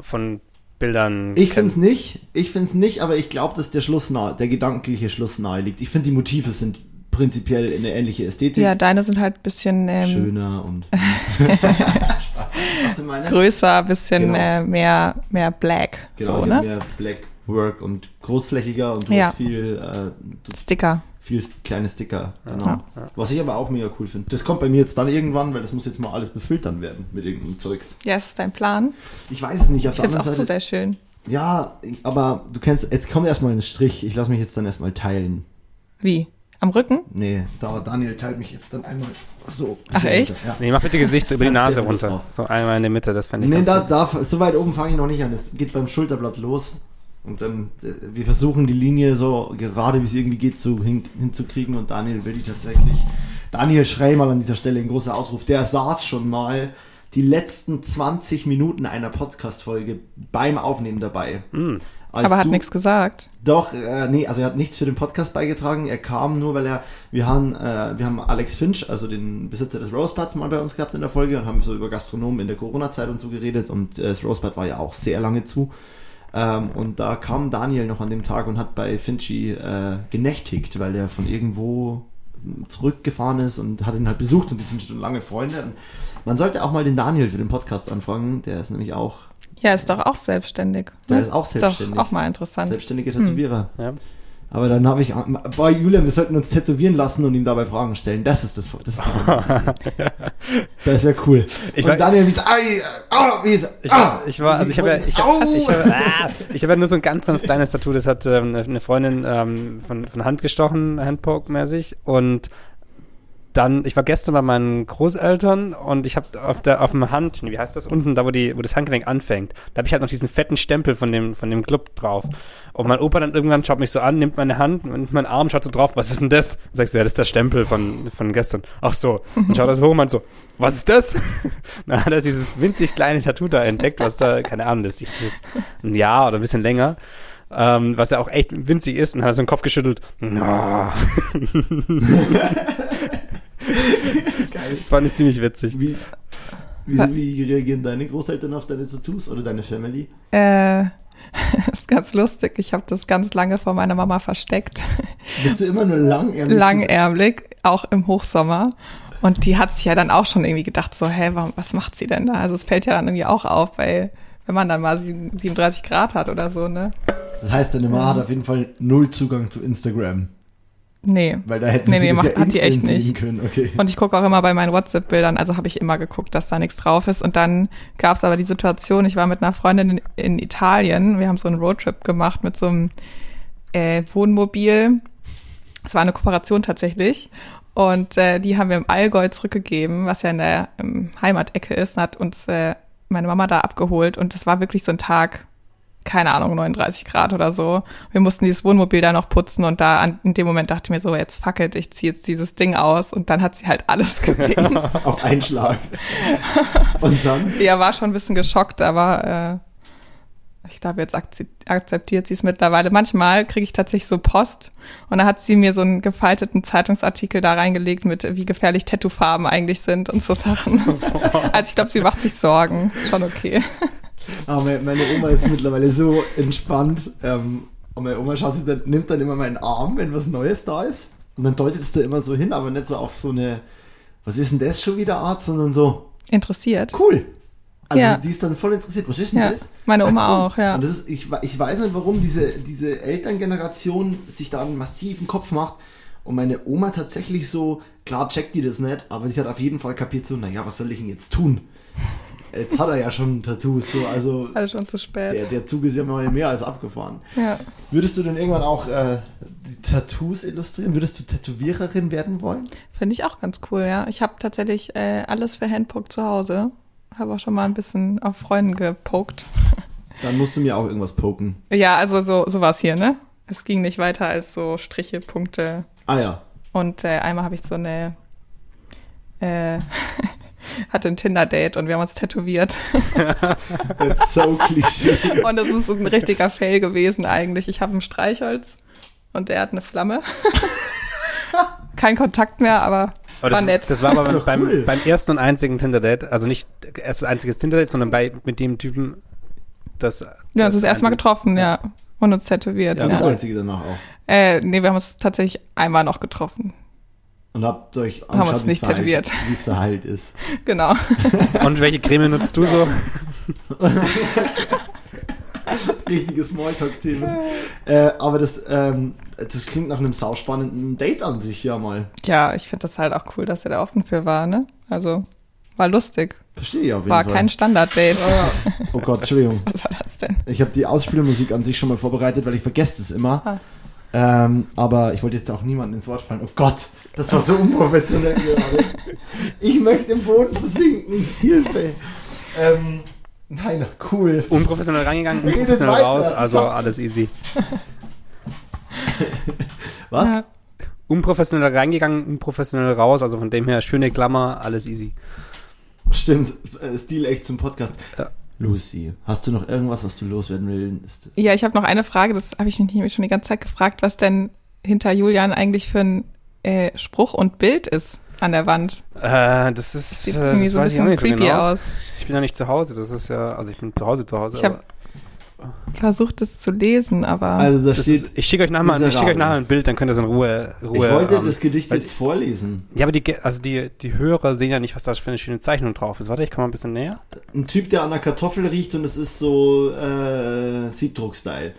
von Bildern. Ich finde es nicht, ich finde es nicht, aber ich glaube, dass der Schluss nahe, der gedankliche Schluss nahe liegt. Ich finde, die Motive sind prinzipiell eine ähnliche Ästhetik. Ja, deine sind halt ein bisschen ähm, Schöner und. Spaß. Was du meine? größer, bisschen Genau. äh, mehr, mehr black. Genau, so, ne? mehr Black Work und großflächiger und du Ja. hast viel, äh, Sticker. viel kleine Sticker. Genau. Ja. Was ich aber auch mega cool finde. Das kommt bei mir jetzt dann irgendwann, weil das muss jetzt mal alles befüllt dann werden mit irgendeinem Zeugs. Ja, ist das dein Plan? Ich weiß es nicht. Auf Ich der finde es anderen auch so Seite. sehr schön. Ja, ich, aber du kennst, jetzt kommt erstmal ein Strich. Ich lasse mich jetzt dann erstmal teilen. Wie? Am Rücken? Nee, da Daniel teilt mich jetzt dann einmal so. Ach, echt? Ja. Nee, mach bitte Gesicht so über die Nase runter. So einmal in der Mitte, das fände ich Nee, ganz da, gut. da, so weit oben fange ich noch nicht an. Es geht beim Schulterblatt los. Und dann, äh, wir versuchen die Linie so gerade wie es irgendwie geht zu, hin, hinzukriegen. Und Daniel will die tatsächlich. Daniel Schrei mal an dieser Stelle ein großer Ausruf. Der saß schon mal die letzten 20 Minuten einer Podcast-Folge beim Aufnehmen dabei. Hm. Aber hat nichts gesagt. Doch, äh, nee, also er hat nichts für den Podcast beigetragen. Er kam nur, weil er, wir haben, äh, wir haben Alex Finch, also den Besitzer des Rosebuds, mal bei uns gehabt in der Folge und haben so über Gastronomen in der Corona-Zeit und so geredet und äh, das Rosebud war ja auch sehr lange zu. Ähm, und da kam Daniel noch an dem Tag und hat bei Finchi äh, genächtigt, weil der von irgendwo zurückgefahren ist und hat ihn halt besucht und die sind schon lange Freunde. Und man sollte auch mal den Daniel für den Podcast anfangen, der ist nämlich auch, Ja, ist doch auch selbstständig. der ne? ist auch selbstständig. Doch auch mal interessant. Selbstständige Tätowierer. Ja. Aber dann habe ich, bei Julian, wir sollten uns tätowieren lassen und ihm dabei Fragen stellen. Das ist das, das ist Das wäre cool. Ich und war- Daniel, wie ist, ai, ah, wie ist, Ich, ah, ich war, also ich habe ja, ich, Au! hab, ich habe ah, ich hab ja nur so ein ganz, ganz kleines Tattoo, das hat ähm, eine Freundin ähm, von, von Hand gestochen, Handpoke-mäßig und dann, ich war gestern bei meinen Großeltern und ich habe auf der auf dem Hand, wie heißt das unten, da wo die wo das Handgelenk anfängt, da habe ich halt noch diesen fetten Stempel von dem von dem Club drauf. Und mein Opa dann irgendwann schaut mich so an, nimmt meine Hand und mein Arm schaut so drauf, was ist denn das? Dann sagst du, ja, das ist der Stempel von von gestern. Ach so. Und schaut das hoch und meint so, was ist das? Na, hat er dieses winzig kleine Tattoo da entdeckt, was da, keine Ahnung, das ist ein Jahr oder ein bisschen länger. Ähm, was ja auch echt winzig ist und hat so den Kopf geschüttelt. Ah. Geil. Das fand ich ziemlich witzig. Wie, wie, wie reagieren deine Großeltern auf deine Tattoos oder deine Family? Äh, ist ganz lustig. Ich habe das ganz lange vor meiner Mama versteckt. Bist du immer nur lang? ehrlich zu- Langärmlich, auch im Hochsommer. Und die hat sich ja dann auch schon irgendwie gedacht, so, hä, warum, was macht sie denn da? Also es fällt ja dann irgendwie auch auf, weil wenn man dann mal sieben- 37 Grad hat oder so, ne? Das heißt, deine Mama hat auf jeden Fall null Zugang zu Instagram. Nee. Weil da hätte Nee, sie nee, das macht- ja hat die echt nicht. können. Okay. Und ich gucke auch immer bei meinen WhatsApp-Bildern, also habe ich immer geguckt, dass da nichts drauf ist. Und dann gab es aber die Situation, ich war mit einer Freundin in, in Italien, wir haben so einen Roadtrip gemacht mit so einem äh, Wohnmobil. Es war eine Kooperation tatsächlich. Und äh, die haben wir im Allgäu zurückgegeben, was ja in der Heimatecke ist, und hat uns äh, meine Mama da abgeholt. Und das war wirklich so ein Tag, keine Ahnung, 39 Grad oder so. Wir mussten dieses Wohnmobil da noch putzen und da an, in dem Moment dachte ich mir so, jetzt fuck it, ich ziehe jetzt dieses Ding aus und dann hat sie halt alles gesehen. Auf einen Schlag. Und dann? ja, war schon ein bisschen geschockt, aber äh, ich glaube, jetzt akze- akzeptiert sie es mittlerweile. Manchmal kriege ich tatsächlich so Post und da hat sie mir so einen gefalteten Zeitungsartikel da reingelegt mit, wie gefährlich Tattoofarben eigentlich sind und so Sachen. also ich glaube, sie macht sich Sorgen. Ist schon okay. Aber meine, meine Oma ist mittlerweile so entspannt. Ähm, und meine Oma schaut sich dann, nimmt dann immer meinen Arm, wenn was Neues da ist. Und dann deutet es da immer so hin, aber nicht so auf so eine, was ist denn das schon wieder Art, sondern so, Interessiert. cool. Also Ja. die ist dann voll interessiert. Was ist denn Ja, das? meine Oma cool. auch, ja. Und das ist, ich, ich weiß nicht, warum diese, diese Elterngeneration sich da einen massiven Kopf macht. Und meine Oma tatsächlich so, klar checkt die das nicht, aber sie hat auf jeden Fall kapiert so, naja, was soll ich denn jetzt tun? Jetzt hat er ja schon Tattoos, so, also Also schon zu spät. der, der Zug ist ja mal mehr als abgefahren. ja. Würdest du denn irgendwann auch äh, die Tattoos illustrieren? Würdest du Tätowiererin werden wollen? Finde ich auch ganz cool, ja. Ich habe tatsächlich äh, alles für Handpoke zu Hause. Habe auch schon mal ein bisschen auf Freunden gepokt. Dann musst du mir auch irgendwas poken. Ja, also so sowas hier, ne? Es ging nicht weiter als so Striche, Punkte. Ah ja. Und äh, einmal habe ich so eine äh, hatte ein Tinder-Date und wir haben uns tätowiert. That's so klischee. Und das ist ein richtiger Fail gewesen eigentlich. Ich habe ein Streichholz und er hat eine Flamme. Kein Kontakt mehr, aber Aber war das, nett. das war aber Das beim, cool. beim ersten und einzigen Tinder-Date, also nicht erstes einziges Tinder-Date, sondern bei, mit dem Typen, das. wir haben uns das erste Mal getroffen, ja. Und uns tätowiert. Ja, Ja, das einzige danach auch. Äh, nee, wir haben uns tatsächlich einmal noch getroffen. Und habt euch Haben uns nicht verheilt- tätowiert. Wie es verheilt ist. Genau. Und welche Creme nutzt du so? richtige Smalltalk-Themen. Äh, aber das, ähm, das klingt nach einem sauspannenden Date an sich ja mal. Ja, ich finde das halt auch cool, dass er da offen für war, ne? Also, war lustig. Verstehe ich auf jeden War Fall. kein Standard-Date. Oh Gott, Entschuldigung. Was war das denn? Ich habe die Ausspielmusik an sich schon mal vorbereitet, weil ich vergesse es immer. Ah. Ähm, aber ich wollte jetzt auch niemanden ins Wort fallen. Oh Gott, das war so unprofessionell gerade. Ich möchte im Boden versinken. Hilfe. Ähm, nein, cool. Unprofessionell reingegangen, unprofessionell weiter. raus, also So. alles easy. Was? Ja. Unprofessionell reingegangen, unprofessionell raus, also von dem her schöne Klammer, alles easy. Stimmt, äh, Stil echt zum Podcast. Ja. Lucy, hast du noch irgendwas, was du loswerden willst? Ja, ich habe noch eine Frage, das habe ich mich nämlich schon die ganze Zeit gefragt, was denn hinter Julian eigentlich für ein äh, Spruch und Bild ist an der Wand. Äh, das ist, Sieht äh, irgendwie das so ein bisschen nicht so creepy genau. aus. Ich bin ja nicht zu Hause, das ist ja, also ich bin zu Hause zu Hause. Ich hab aber Versucht es zu lesen, aber Also da das steht, ist, ich schicke euch nachher, ich schicke euch nachher ein Bild, dann könnt ihr es in Ruhe, Ruhe. ich wollte ähm, das Gedicht weil- jetzt vorlesen. Ja, aber die, also die, die Hörer sehen ja nicht, was da für eine schöne Zeichnung drauf ist. Warte, ich komme mal ein bisschen näher. Ein Typ, der an der Kartoffel riecht und es ist so äh, Siebdruck-Style.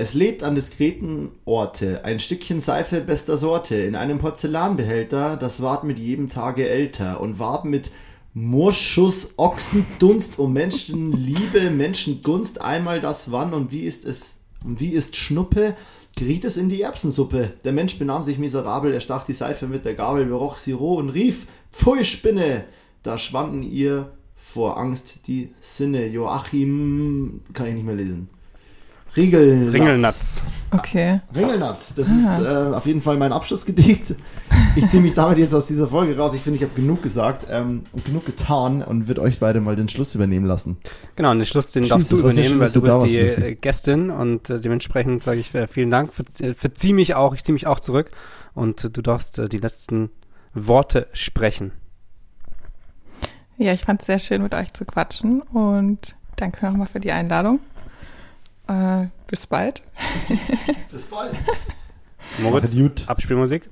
Es lebt an diskreten Orte, ein Stückchen Seife bester Sorte, in einem Porzellanbehälter, das ward mit jedem Tage älter und ward mit Morschuss, Ochsendunst um Menschenliebe, Menschengunst, einmal das wann und wie ist es, und wie ist Schnuppe, geriet es in die Erbsensuppe. Der Mensch benahm sich miserabel, er stach die Seife mit der Gabel, beroch sie roh und rief, Pfui Spinne! Da schwanden ihr vor Angst die Sinne. Joachim, kann ich nicht mehr lesen. Ringelnatz. Ringelnatz. okay. Ringelnatz, das ist äh, auf jeden Fall mein Abschlussgedicht. Ich ziehe mich damit jetzt aus dieser Folge raus. Ich finde, ich habe genug gesagt ähm, und genug getan und würde euch beide mal den Schluss übernehmen lassen. Genau, und den Schluss, den Schieß, darfst du übernehmen, schön, weil du bist die äh, Gästin und äh, dementsprechend sage ich äh, vielen Dank. Verzie- Verzieh mich auch, ich ziehe mich auch zurück und äh, du darfst äh, die letzten Worte sprechen. Ja, ich fand es sehr schön, mit euch zu quatschen und danke nochmal für die Einladung. Äh, bis bald. Bis bald. Moritz, gut. Abspielmusik.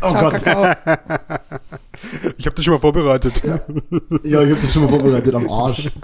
Oh Ciao, Gott. Kakao. Ich habe das schon mal vorbereitet. Ja, ich habe das schon mal vorbereitet am Arsch.